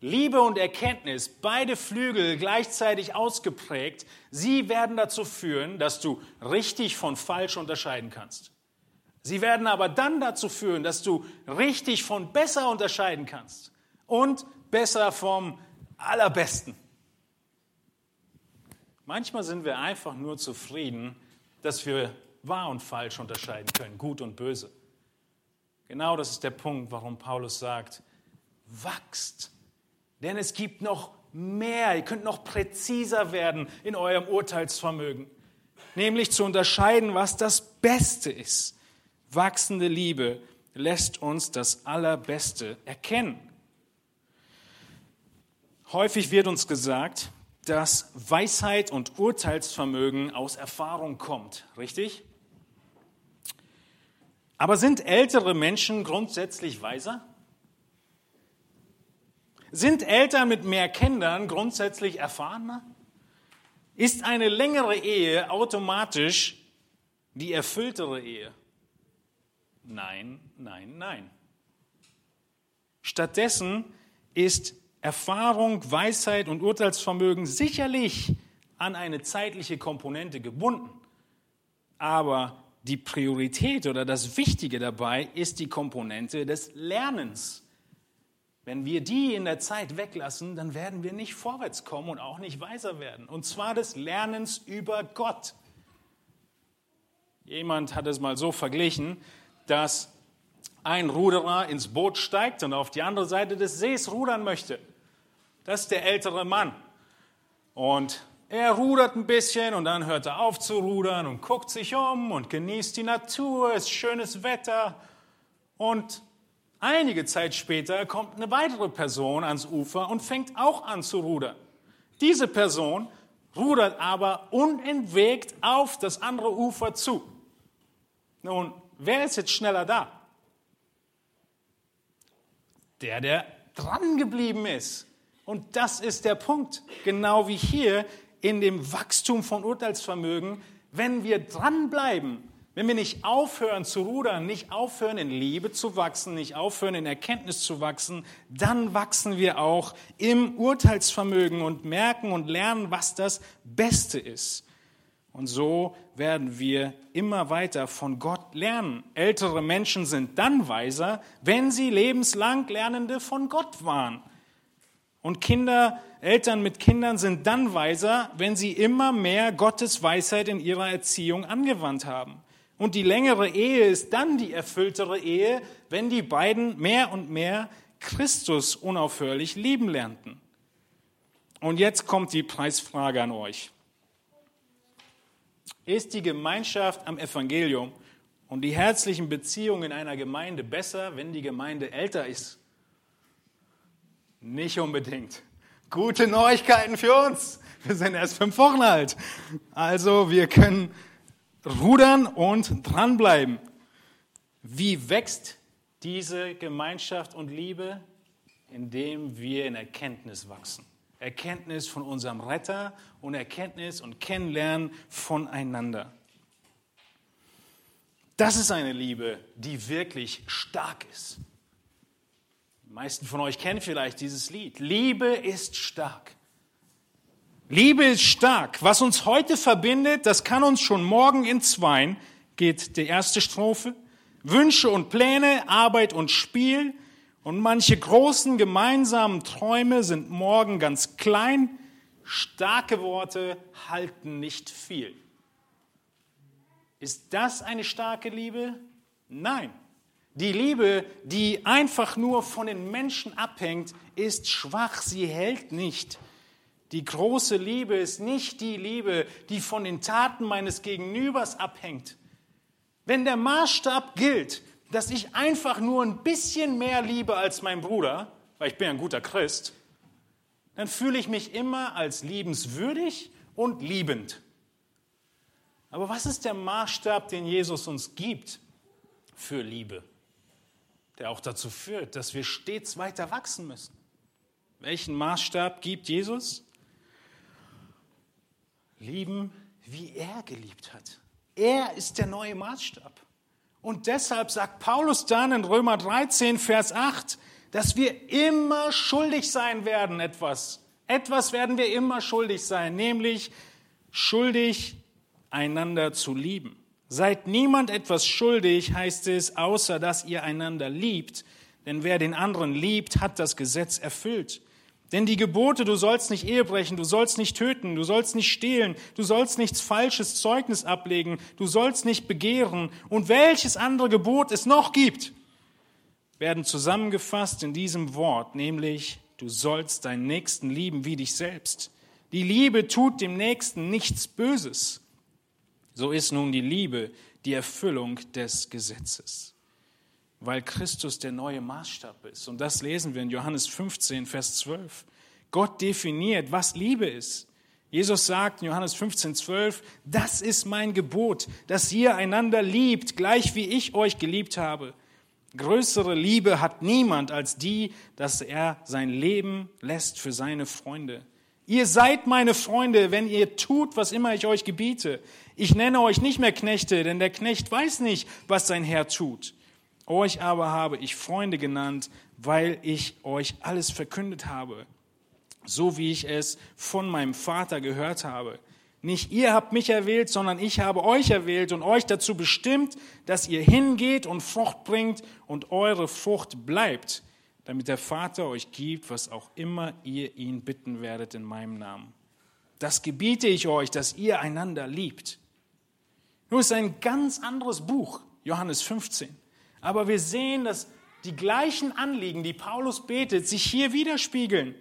Liebe und Erkenntnis, beide Flügel gleichzeitig ausgeprägt, sie werden dazu führen, dass du richtig von falsch unterscheiden kannst. Sie werden aber dann dazu führen, dass du richtig von besser unterscheiden kannst und besser vom Allerbesten. Manchmal sind wir einfach nur zufrieden, dass wir wahr und falsch unterscheiden können, gut und böse. Genau das ist der Punkt, warum Paulus sagt, wachst denn es gibt noch mehr, ihr könnt noch präziser werden in eurem Urteilsvermögen, nämlich zu unterscheiden, was das Beste ist. Wachsende Liebe lässt uns das Allerbeste erkennen. Häufig wird uns gesagt, dass Weisheit und Urteilsvermögen aus Erfahrung kommt, richtig? Aber sind ältere Menschen grundsätzlich weiser? Sind Eltern mit mehr Kindern grundsätzlich erfahrener? Ist eine längere Ehe automatisch die erfülltere Ehe? nein, nein, nein. Stattdessen ist Erfahrung, Weisheit und Urteilsvermögen sicherlich an eine zeitliche Komponente gebunden. Aber die Priorität oder das Wichtige dabei ist die Komponente des Lernens. Wenn wir die in der Zeit weglassen, dann werden wir nicht vorwärts kommen und auch nicht weiser werden. Und zwar des Lernens über Gott. Jemand hat es mal so verglichen, dass ein Ruderer ins Boot steigt und auf die andere Seite des Sees rudern möchte. Das ist der ältere Mann. Und er rudert ein bisschen und dann hört er auf zu rudern und guckt sich um und genießt die Natur, es ist schönes Wetter. Und einige Zeit später kommt eine weitere Person ans Ufer und fängt auch an zu rudern. Diese Person rudert aber unentwegt auf das andere Ufer zu. Nun, wer ist jetzt schneller da? Der, der dran geblieben ist. Und das ist der Punkt. Genau wie hier in dem Wachstum von Urteilsvermögen, wenn wir dranbleiben, wenn wir nicht aufhören zu rudern, nicht aufhören in Liebe zu wachsen, nicht aufhören in Erkenntnis zu wachsen, dann wachsen wir auch im Urteilsvermögen und merken und lernen, was das Beste ist. Und so werden wir immer weiter von Gott lernen. Ältere Menschen sind dann weiser, wenn sie lebenslang Lernende von Gott waren. Und Kinder, Eltern mit Kindern sind dann weiser, wenn sie immer mehr Gottes Weisheit in ihrer Erziehung angewandt haben. Und die längere Ehe ist dann die erfülltere Ehe, wenn die beiden mehr und mehr Christus unaufhörlich lieben lernten. Und jetzt kommt die Preisfrage an euch. Ist die Gemeinschaft am Evangelium und die herzlichen Beziehungen in einer Gemeinde besser, wenn die Gemeinde älter ist? Nicht unbedingt. Gute Neuigkeiten für uns. Wir sind erst fünf Wochen alt. Also wir können rudern und dranbleiben. Wie wächst diese Gemeinschaft und Liebe? Indem wir in Erkenntnis wachsen. Erkenntnis von unserem Retter und Erkenntnis und Kennenlernen voneinander. Das ist eine Liebe, die wirklich stark ist. Die meisten von euch kennen vielleicht dieses Lied. Liebe ist stark. Liebe ist stark. Was uns heute verbindet, das kann uns schon morgen entzweien, geht die erste Strophe. Wünsche und Pläne, Arbeit und Spiel und manche großen gemeinsamen Träume sind morgen ganz klein. Starke Worte halten nicht viel. Ist das eine starke Liebe? Nein. Die Liebe, die einfach nur von den Menschen abhängt, ist schwach, sie hält nicht. Die große Liebe ist nicht die Liebe, die von den Taten meines Gegenübers abhängt. Wenn der Maßstab gilt, dass ich einfach nur ein bisschen mehr liebe als mein Bruder, weil ich bin ein guter Christ, dann fühle ich mich immer als liebenswürdig und liebend. Aber was ist der Maßstab, den Jesus uns gibt für Liebe? der auch dazu führt, dass wir stets weiter wachsen müssen. Welchen Maßstab gibt Jesus? Lieben, wie er geliebt hat. Er ist der neue Maßstab. Und deshalb sagt Paulus dann in Römer 13, Vers 8, dass wir immer schuldig sein werden, etwas. Etwas werden wir immer schuldig sein, nämlich schuldig, einander zu lieben. Seid niemand etwas schuldig, heißt es, außer dass ihr einander liebt. Denn wer den anderen liebt, hat das Gesetz erfüllt. Denn die Gebote, du sollst nicht Ehe brechen, du sollst nicht töten, du sollst nicht stehlen, du sollst nichts falsches Zeugnis ablegen, du sollst nicht begehren und welches andere Gebot es noch gibt, werden zusammengefasst in diesem Wort, nämlich du sollst deinen Nächsten lieben wie dich selbst. Die Liebe tut dem Nächsten nichts Böses. So ist nun die Liebe die Erfüllung des Gesetzes, weil Christus der neue Maßstab ist. Und das lesen wir in Johannes 15, Vers 12. Gott definiert, was Liebe ist. Jesus sagt in Johannes 15, 12, das ist mein Gebot, dass ihr einander liebt, gleich wie ich euch geliebt habe. Größere Liebe hat niemand als die, dass er sein Leben lässt für seine Freunde. Ihr seid meine Freunde, wenn ihr tut, was immer ich euch gebiete. Ich nenne euch nicht mehr Knechte, denn der Knecht weiß nicht, was sein Herr tut. Euch aber habe ich Freunde genannt, weil ich euch alles verkündet habe, so wie ich es von meinem Vater gehört habe. Nicht ihr habt mich erwählt, sondern ich habe euch erwählt und euch dazu bestimmt, dass ihr hingeht und Frucht bringt und eure Frucht bleibt, damit der Vater euch gibt, was auch immer ihr ihn bitten werdet in meinem Namen. Das gebiete ich euch, dass ihr einander liebt. Nun ist ein ganz anderes Buch, Johannes 15. Aber wir sehen, dass die gleichen Anliegen, die Paulus betet, sich hier widerspiegeln.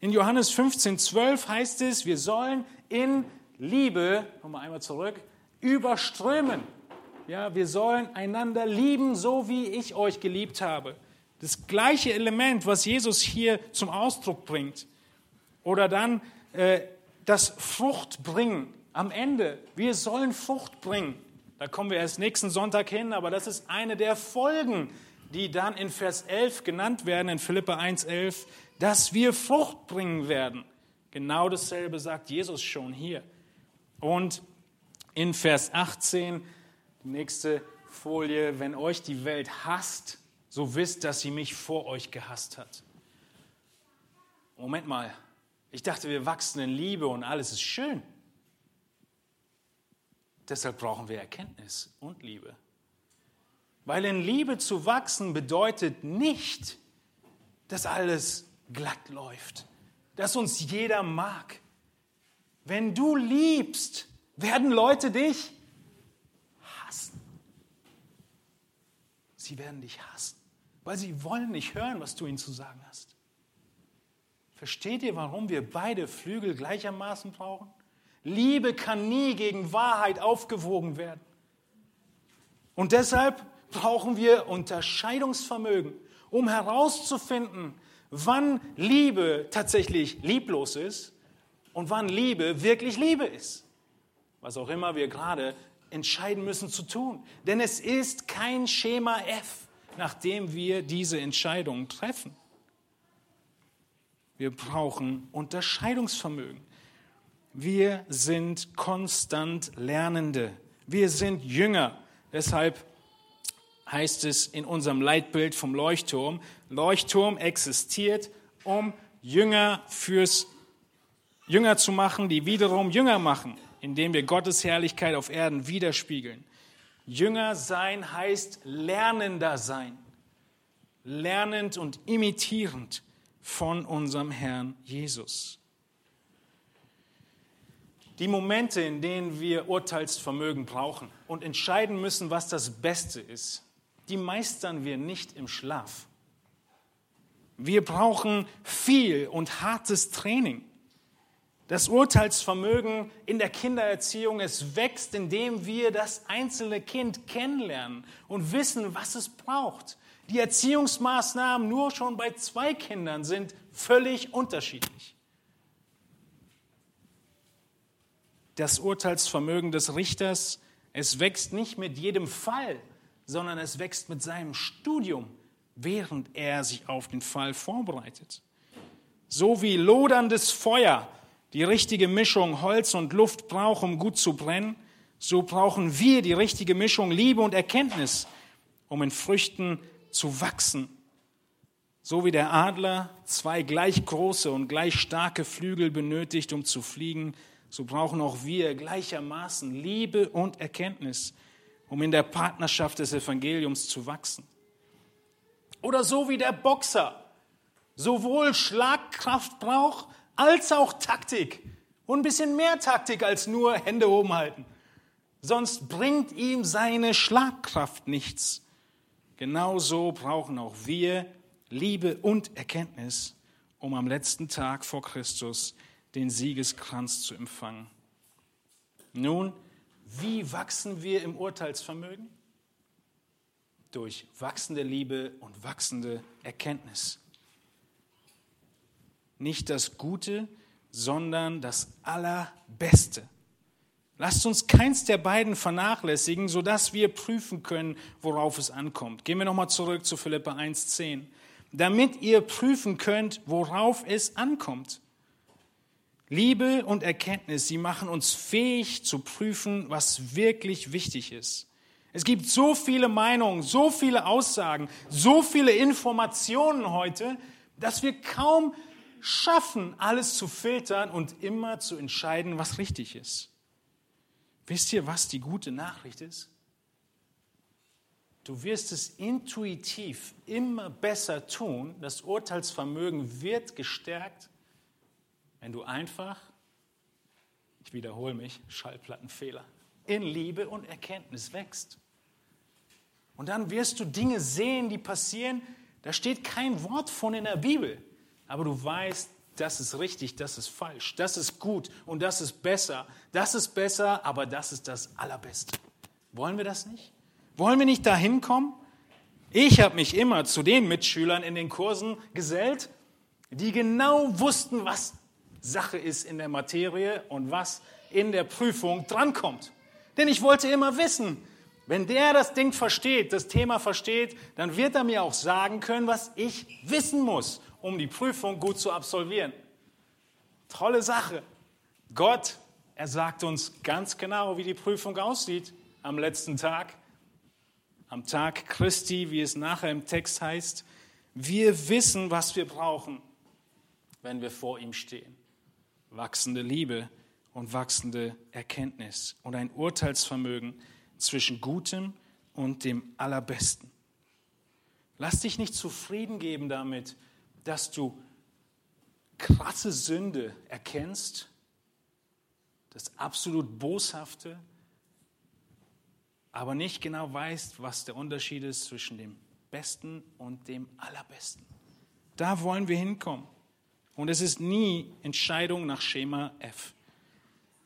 In Johannes 15, 12 heißt es, wir sollen in Liebe, nochmal einmal zurück, überströmen. Ja, wir sollen einander lieben, so wie ich euch geliebt habe. Das gleiche Element, was Jesus hier zum Ausdruck bringt. Oder dann äh, das Fruchtbringen am Ende. Wir sollen Frucht bringen. Da kommen wir erst nächsten Sonntag hin, aber das ist eine der Folgen, die dann in Vers 11 genannt werden, in Philippa 1,11, dass wir Frucht bringen werden. Genau dasselbe sagt Jesus schon hier. Und in Vers 18, die nächste Folie, wenn euch die Welt hasst, so wisst, dass sie mich vor euch gehasst hat. Moment mal, ich dachte, wir wachsen in Liebe und alles ist schön. Deshalb brauchen wir Erkenntnis und Liebe. Weil in Liebe zu wachsen bedeutet nicht, dass alles glatt läuft, dass uns jeder mag, wenn du liebst, werden Leute dich hassen. Sie werden dich hassen, weil sie wollen nicht hören, was du ihnen zu sagen hast. Versteht ihr, warum wir beide Flügel gleichermaßen brauchen? Liebe kann nie gegen Wahrheit aufgewogen werden. Und deshalb brauchen wir Unterscheidungsvermögen, um herauszufinden, wann Liebe tatsächlich lieblos ist und wann Liebe wirklich Liebe ist. Was auch immer wir gerade entscheiden müssen zu tun. Denn es ist kein Schema F, nachdem wir diese Entscheidung treffen. Wir brauchen Unterscheidungsvermögen. Wir sind konstant Lernende. Wir sind Jünger. Deshalb heißt es in unserem Leitbild vom Leuchtturm, Leuchtturm existiert, um Jünger fürs Jünger zu machen, die wiederum Jünger machen, indem wir Gottes Herrlichkeit auf Erden widerspiegeln. Jünger sein heißt lernender sein, lernend und imitierend von unserem Herrn Jesus. Die Momente, in denen wir Urteilsvermögen brauchen und entscheiden müssen, was das Beste ist, die meistern wir nicht im Schlaf. Wir brauchen viel und hartes Training. Das Urteilsvermögen in der Kindererziehung, es wächst, indem wir das einzelne Kind kennenlernen und wissen, was es braucht. Die Erziehungsmaßnahmen nur schon bei zwei Kindern sind völlig unterschiedlich. Das Urteilsvermögen des Richters, es wächst nicht mit jedem Fall, sondern es wächst mit seinem Studium, während er sich auf den Fall vorbereitet. So wie loderndes Feuer die richtige Mischung Holz und Luft braucht, um gut zu brennen, so brauchen wir die richtige Mischung Liebe und Erkenntnis, um in Früchten zu wachsen. So wie der Adler zwei gleich große und gleich starke Flügel benötigt, um zu fliegen, so brauchen auch wir gleichermaßen Liebe und Erkenntnis, um in der Partnerschaft des Evangeliums zu wachsen. Oder so wie der Boxer sowohl Schlagkraft braucht als auch Taktik. Und ein bisschen mehr Taktik als nur Hände oben halten. Sonst bringt ihm seine Schlagkraft nichts. Genauso brauchen auch wir Liebe und Erkenntnis, um am letzten Tag vor Christus den Siegeskranz zu empfangen. Nun, wie wachsen wir im Urteilsvermögen? Durch wachsende Liebe und wachsende Erkenntnis nicht das Gute, sondern das Allerbeste. Lasst uns keins der beiden vernachlässigen, sodass wir prüfen können, worauf es ankommt. Gehen wir nochmal zurück zu Philippa 1,10. Damit ihr prüfen könnt, worauf es ankommt. Liebe und Erkenntnis, sie machen uns fähig zu prüfen, was wirklich wichtig ist. Es gibt so viele Meinungen, so viele Aussagen, so viele Informationen heute, dass wir kaum schaffen, alles zu filtern und immer zu entscheiden, was richtig ist. Wisst ihr, was die gute Nachricht ist? Du wirst es intuitiv immer besser tun. Das Urteilsvermögen wird gestärkt, wenn du einfach, ich wiederhole mich, Schallplattenfehler, in Liebe und Erkenntnis wächst. Und dann wirst du Dinge sehen, die passieren, da steht kein Wort von in der Bibel, aber du weißt, das ist richtig, das ist falsch, das ist gut und das ist besser, das ist besser, aber das ist das Allerbeste. Wollen wir das nicht? Wollen wir nicht dahin kommen? Ich habe mich immer zu den Mitschülern in den Kursen gesellt, die genau wussten, was Sache ist in der Materie und was in der Prüfung drankommt. Denn ich wollte immer wissen, wenn der das Ding versteht, das Thema versteht, dann wird er mir auch sagen können, was ich wissen muss, um die Prüfung gut zu absolvieren. Tolle Sache. Gott, er sagt uns ganz genau, wie die Prüfung aussieht am letzten Tag, am Tag Christi, wie es nachher im Text heißt. Wir wissen, was wir brauchen, wenn wir vor ihm stehen. Wachsende Liebe und wachsende Erkenntnis und ein Urteilsvermögen zwischen Gutem und dem Allerbesten. Lass dich nicht zufrieden geben damit, dass du krasse Sünde erkennst, das absolut Boshafte, aber nicht genau weißt, was der Unterschied ist zwischen dem Besten und dem Allerbesten. Da wollen wir hinkommen. Und es ist nie Entscheidung nach Schema F.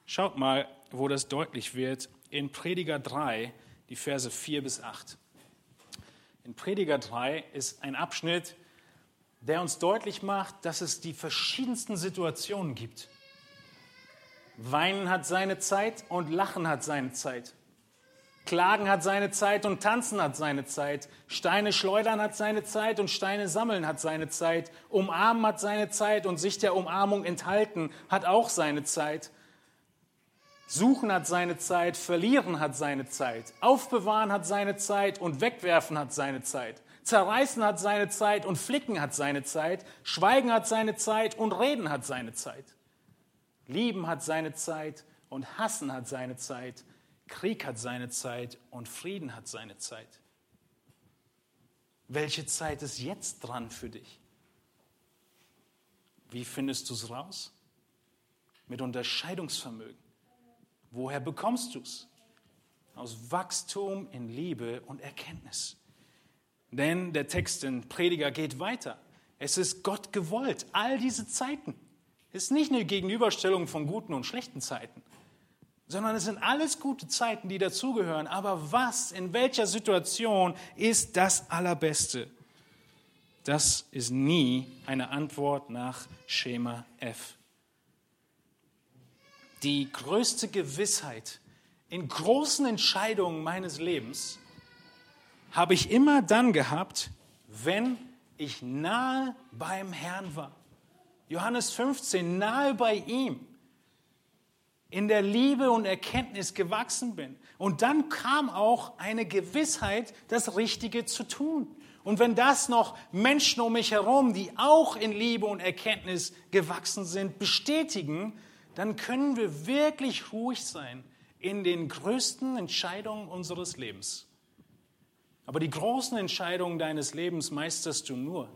Schaut mal, wo das deutlich wird in Prediger 3, die Verse 4 bis 8. In Prediger 3 ist ein Abschnitt, der uns deutlich macht, dass es die verschiedensten Situationen gibt. Weinen hat seine Zeit und Lachen hat seine Zeit. Klagen hat seine Zeit und Tanzen hat seine Zeit. Steine schleudern hat seine Zeit und Steine sammeln hat seine Zeit. Umarmen hat seine Zeit und sich der Umarmung enthalten hat auch seine Zeit. Suchen hat seine Zeit, verlieren hat seine Zeit, aufbewahren hat seine Zeit und wegwerfen hat seine Zeit. Zerreißen hat seine Zeit und flicken hat seine Zeit. Schweigen hat seine Zeit und reden hat seine Zeit. Lieben hat seine Zeit und hassen hat seine Zeit. Krieg hat seine Zeit und Frieden hat seine Zeit. Welche Zeit ist jetzt dran für dich? Wie findest du es raus? Mit Unterscheidungsvermögen. Woher bekommst du es? Aus Wachstum in Liebe und Erkenntnis. Denn der Text in Prediger geht weiter. Es ist Gott gewollt, all diese Zeiten. Es ist nicht eine Gegenüberstellung von guten und schlechten Zeiten, sondern es sind alles gute Zeiten, die dazugehören. Aber was, in welcher Situation ist das Allerbeste? Das ist nie eine Antwort nach Schema F die größte Gewissheit in großen Entscheidungen meines Lebens habe ich immer dann gehabt, wenn ich nahe beim Herrn war. Johannes 15, nahe bei ihm, in der Liebe und Erkenntnis gewachsen bin. Und dann kam auch eine Gewissheit, das Richtige zu tun. Und wenn das noch Menschen um mich herum, die auch in Liebe und Erkenntnis gewachsen sind, bestätigen, dann können wir wirklich ruhig sein in den größten Entscheidungen unseres Lebens. Aber die großen Entscheidungen deines Lebens meisterst du nur,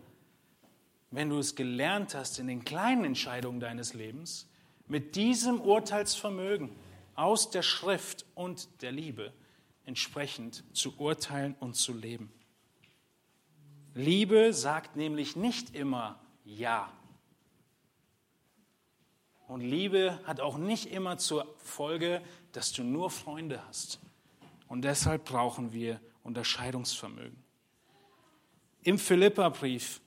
wenn du es gelernt hast, in den kleinen Entscheidungen deines Lebens mit diesem Urteilsvermögen aus der Schrift und der Liebe entsprechend zu urteilen und zu leben. Liebe sagt nämlich nicht immer Ja. Und Liebe hat auch nicht immer zur Folge, dass du nur Freunde hast. Und deshalb brauchen wir Unterscheidungsvermögen. Im Philipperbrief,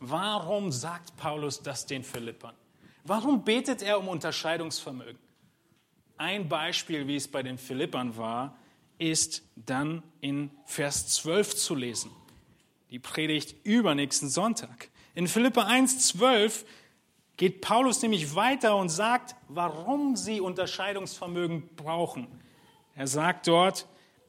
warum sagt Paulus das den Philippern? Warum betet er um Unterscheidungsvermögen? Ein Beispiel, wie es bei den Philippern war, ist dann in Vers 12 zu lesen. Die Predigt übernächsten Sonntag. In Philippa 1, 12 geht Paulus nämlich weiter und sagt, warum sie Unterscheidungsvermögen brauchen. Er sagt dort,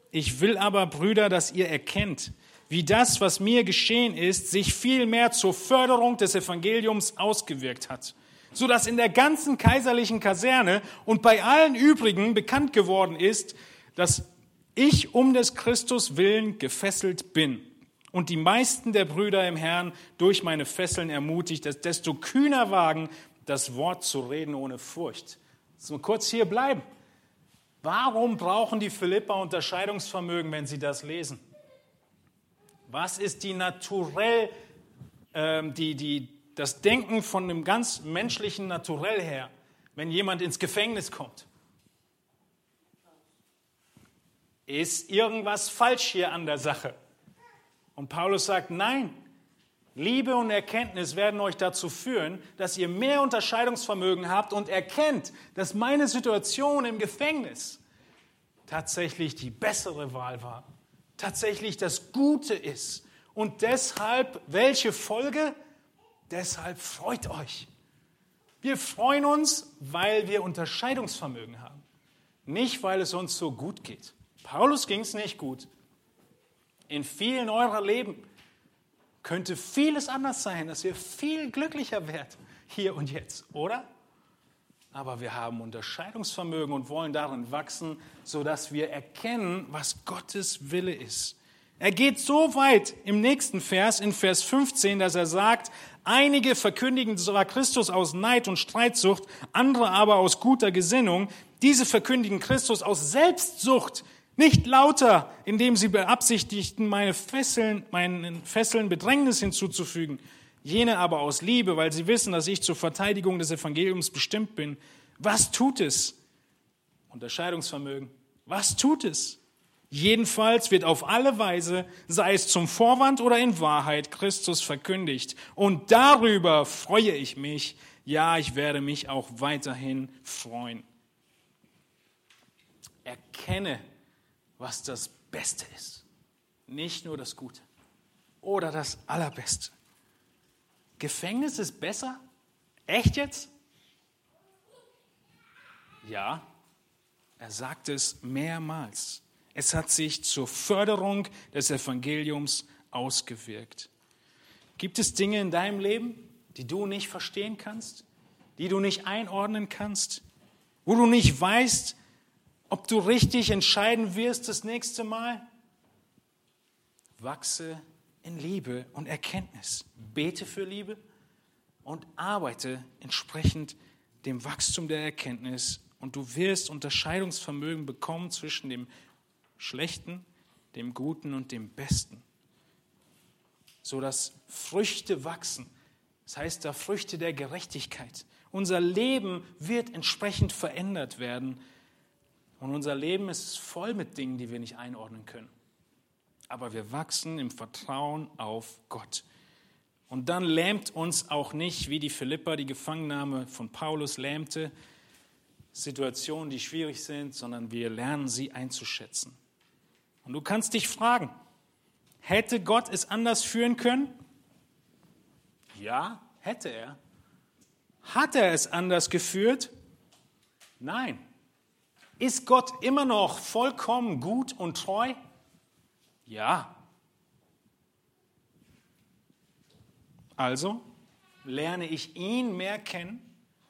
Ich will aber, Brüder, dass ihr erkennt, wie das, was mir geschehen ist, sich vielmehr zur Förderung des Evangeliums ausgewirkt hat, so dass in der ganzen kaiserlichen Kaserne und bei allen übrigen bekannt geworden ist, dass ich um des Christus willen gefesselt bin und die meisten der Brüder im Herrn durch meine Fesseln ermutigt, dass desto kühner wagen, das Wort zu reden ohne Furcht. So kurz hier bleiben. Warum brauchen die Philipper Unterscheidungsvermögen, wenn sie das lesen? Was ist die naturell, ähm, die, die, das Denken von einem ganz menschlichen Naturell her, wenn jemand ins Gefängnis kommt? Ist irgendwas falsch hier an der Sache? Und Paulus sagt, nein, Liebe und Erkenntnis werden euch dazu führen, dass ihr mehr Unterscheidungsvermögen habt und erkennt, dass meine Situation im Gefängnis tatsächlich die bessere Wahl war, tatsächlich das Gute ist. Und deshalb, welche Folge? Deshalb freut euch. Wir freuen uns, weil wir Unterscheidungsvermögen haben, nicht weil es uns so gut geht. Paulus ging es nicht gut. In vielen eurer Leben könnte vieles anders sein, dass ihr viel glücklicher werdet, hier und jetzt, oder? Aber wir haben Unterscheidungsvermögen und wollen darin wachsen, sodass wir erkennen, was Gottes Wille ist. Er geht so weit im nächsten Vers, in Vers 15, dass er sagt, einige verkündigen zwar Christus aus Neid und Streitsucht, andere aber aus guter Gesinnung. Diese verkündigen Christus aus Selbstsucht, nicht lauter, indem sie beabsichtigten, meine Fesseln, meinen Fesseln Bedrängnis hinzuzufügen. Jene aber aus Liebe, weil sie wissen, dass ich zur Verteidigung des Evangeliums bestimmt bin. Was tut es? Unterscheidungsvermögen. Was tut es? Jedenfalls wird auf alle Weise, sei es zum Vorwand oder in Wahrheit, Christus verkündigt. Und darüber freue ich mich. Ja, ich werde mich auch weiterhin freuen. Erkenne was das Beste ist. Nicht nur das Gute oder das Allerbeste. Gefängnis ist besser? Echt jetzt? Ja, er sagt es mehrmals. Es hat sich zur Förderung des Evangeliums ausgewirkt. Gibt es Dinge in deinem Leben, die du nicht verstehen kannst, die du nicht einordnen kannst, wo du nicht weißt, ob du richtig entscheiden wirst das nächste Mal? Wachse in Liebe und Erkenntnis. Bete für Liebe und arbeite entsprechend dem Wachstum der Erkenntnis und du wirst Unterscheidungsvermögen bekommen zwischen dem Schlechten, dem Guten und dem Besten, so dass Früchte wachsen. Das heißt, da Früchte der Gerechtigkeit. Unser Leben wird entsprechend verändert werden und unser Leben ist voll mit Dingen, die wir nicht einordnen können. Aber wir wachsen im Vertrauen auf Gott. Und dann lähmt uns auch nicht, wie die Philippa die Gefangennahme von Paulus lähmte, Situationen, die schwierig sind, sondern wir lernen sie einzuschätzen. Und du kannst dich fragen, hätte Gott es anders führen können? Ja, hätte er. Hat er es anders geführt? Nein. Ist Gott immer noch vollkommen gut und treu? Ja. Also lerne ich ihn mehr kennen,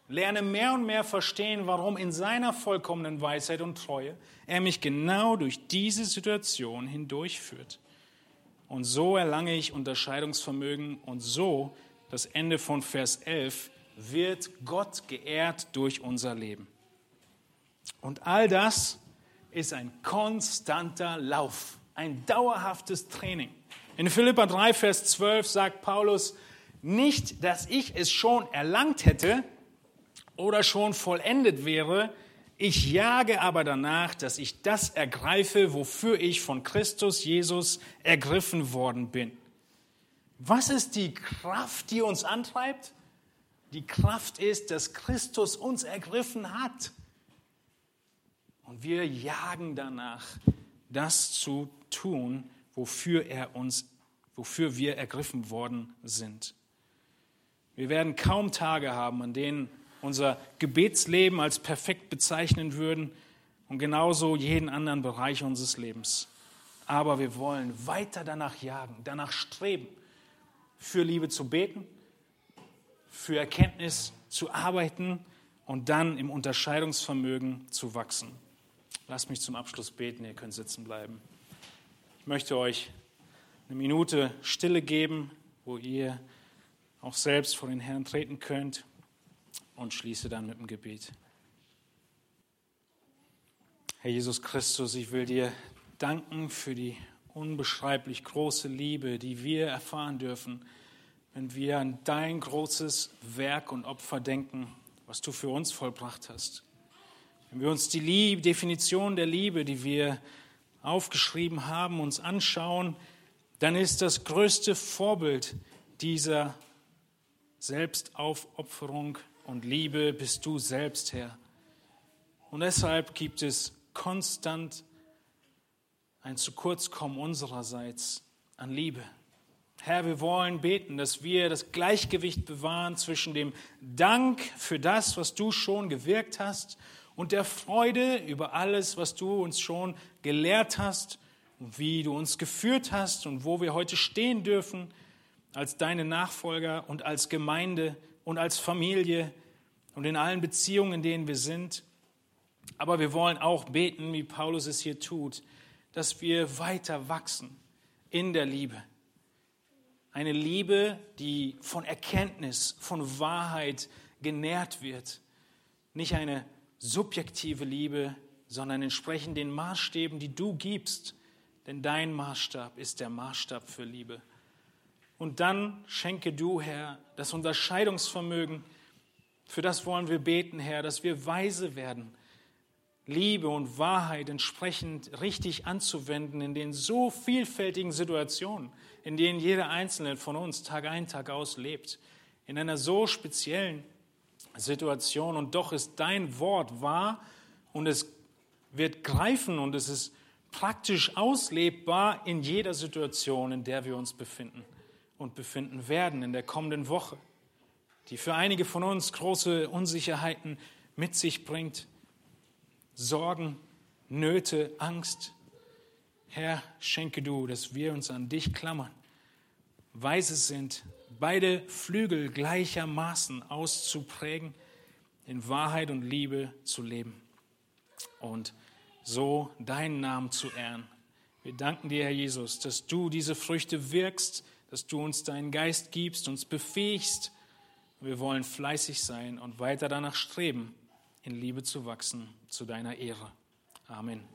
lerne mehr und mehr verstehen, warum in seiner vollkommenen Weisheit und Treue er mich genau durch diese Situation hindurchführt. Und so erlange ich Unterscheidungsvermögen und so, das Ende von Vers 11, wird Gott geehrt durch unser Leben. Und all das ist ein konstanter Lauf, ein dauerhaftes Training. In Philippa 3, Vers 12 sagt Paulus, nicht, dass ich es schon erlangt hätte oder schon vollendet wäre, ich jage aber danach, dass ich das ergreife, wofür ich von Christus Jesus ergriffen worden bin. Was ist die Kraft, die uns antreibt? Die Kraft ist, dass Christus uns ergriffen hat. Und wir jagen danach, das zu tun, wofür er uns, wofür wir ergriffen worden sind. Wir werden kaum Tage haben, an denen unser Gebetsleben als perfekt bezeichnen würden und genauso jeden anderen Bereich unseres Lebens. aber wir wollen weiter danach jagen, danach streben, für Liebe zu beten, für Erkenntnis zu arbeiten und dann im Unterscheidungsvermögen zu wachsen. Lasst mich zum Abschluss beten, ihr könnt sitzen bleiben. Ich möchte euch eine Minute Stille geben, wo ihr auch selbst vor den Herrn treten könnt und schließe dann mit dem Gebet. Herr Jesus Christus, ich will dir danken für die unbeschreiblich große Liebe, die wir erfahren dürfen, wenn wir an dein großes Werk und Opfer denken, was du für uns vollbracht hast. Wenn wir uns die Liebe, Definition der Liebe, die wir aufgeschrieben haben, uns anschauen, dann ist das größte Vorbild dieser Selbstaufopferung und Liebe bist du selbst, Herr. Und deshalb gibt es konstant ein zu kurz kommen unsererseits an Liebe. Herr, wir wollen beten, dass wir das Gleichgewicht bewahren zwischen dem Dank für das, was du schon gewirkt hast, und der Freude über alles, was du uns schon gelehrt hast und wie du uns geführt hast und wo wir heute stehen dürfen als deine Nachfolger und als Gemeinde und als Familie und in allen Beziehungen, in denen wir sind. Aber wir wollen auch beten, wie Paulus es hier tut, dass wir weiter wachsen in der Liebe. Eine Liebe, die von Erkenntnis, von Wahrheit genährt wird. Nicht eine subjektive Liebe, sondern entsprechend den Maßstäben, die du gibst. Denn dein Maßstab ist der Maßstab für Liebe. Und dann schenke du, Herr, das Unterscheidungsvermögen. Für das wollen wir beten, Herr, dass wir weise werden, Liebe und Wahrheit entsprechend richtig anzuwenden in den so vielfältigen Situationen, in denen jeder Einzelne von uns Tag ein, Tag aus lebt. In einer so speziellen Situation. Und doch ist dein Wort wahr und es wird greifen und es ist praktisch auslebbar in jeder Situation, in der wir uns befinden und befinden werden in der kommenden Woche, die für einige von uns große Unsicherheiten mit sich bringt, Sorgen, Nöte, Angst. Herr, schenke du, dass wir uns an dich klammern, weise sind, beide Flügel gleichermaßen auszuprägen, in Wahrheit und Liebe zu leben und so deinen Namen zu ehren. Wir danken dir, Herr Jesus, dass du diese Früchte wirkst, dass du uns deinen Geist gibst, uns befähigst. Wir wollen fleißig sein und weiter danach streben, in Liebe zu wachsen, zu deiner Ehre. Amen.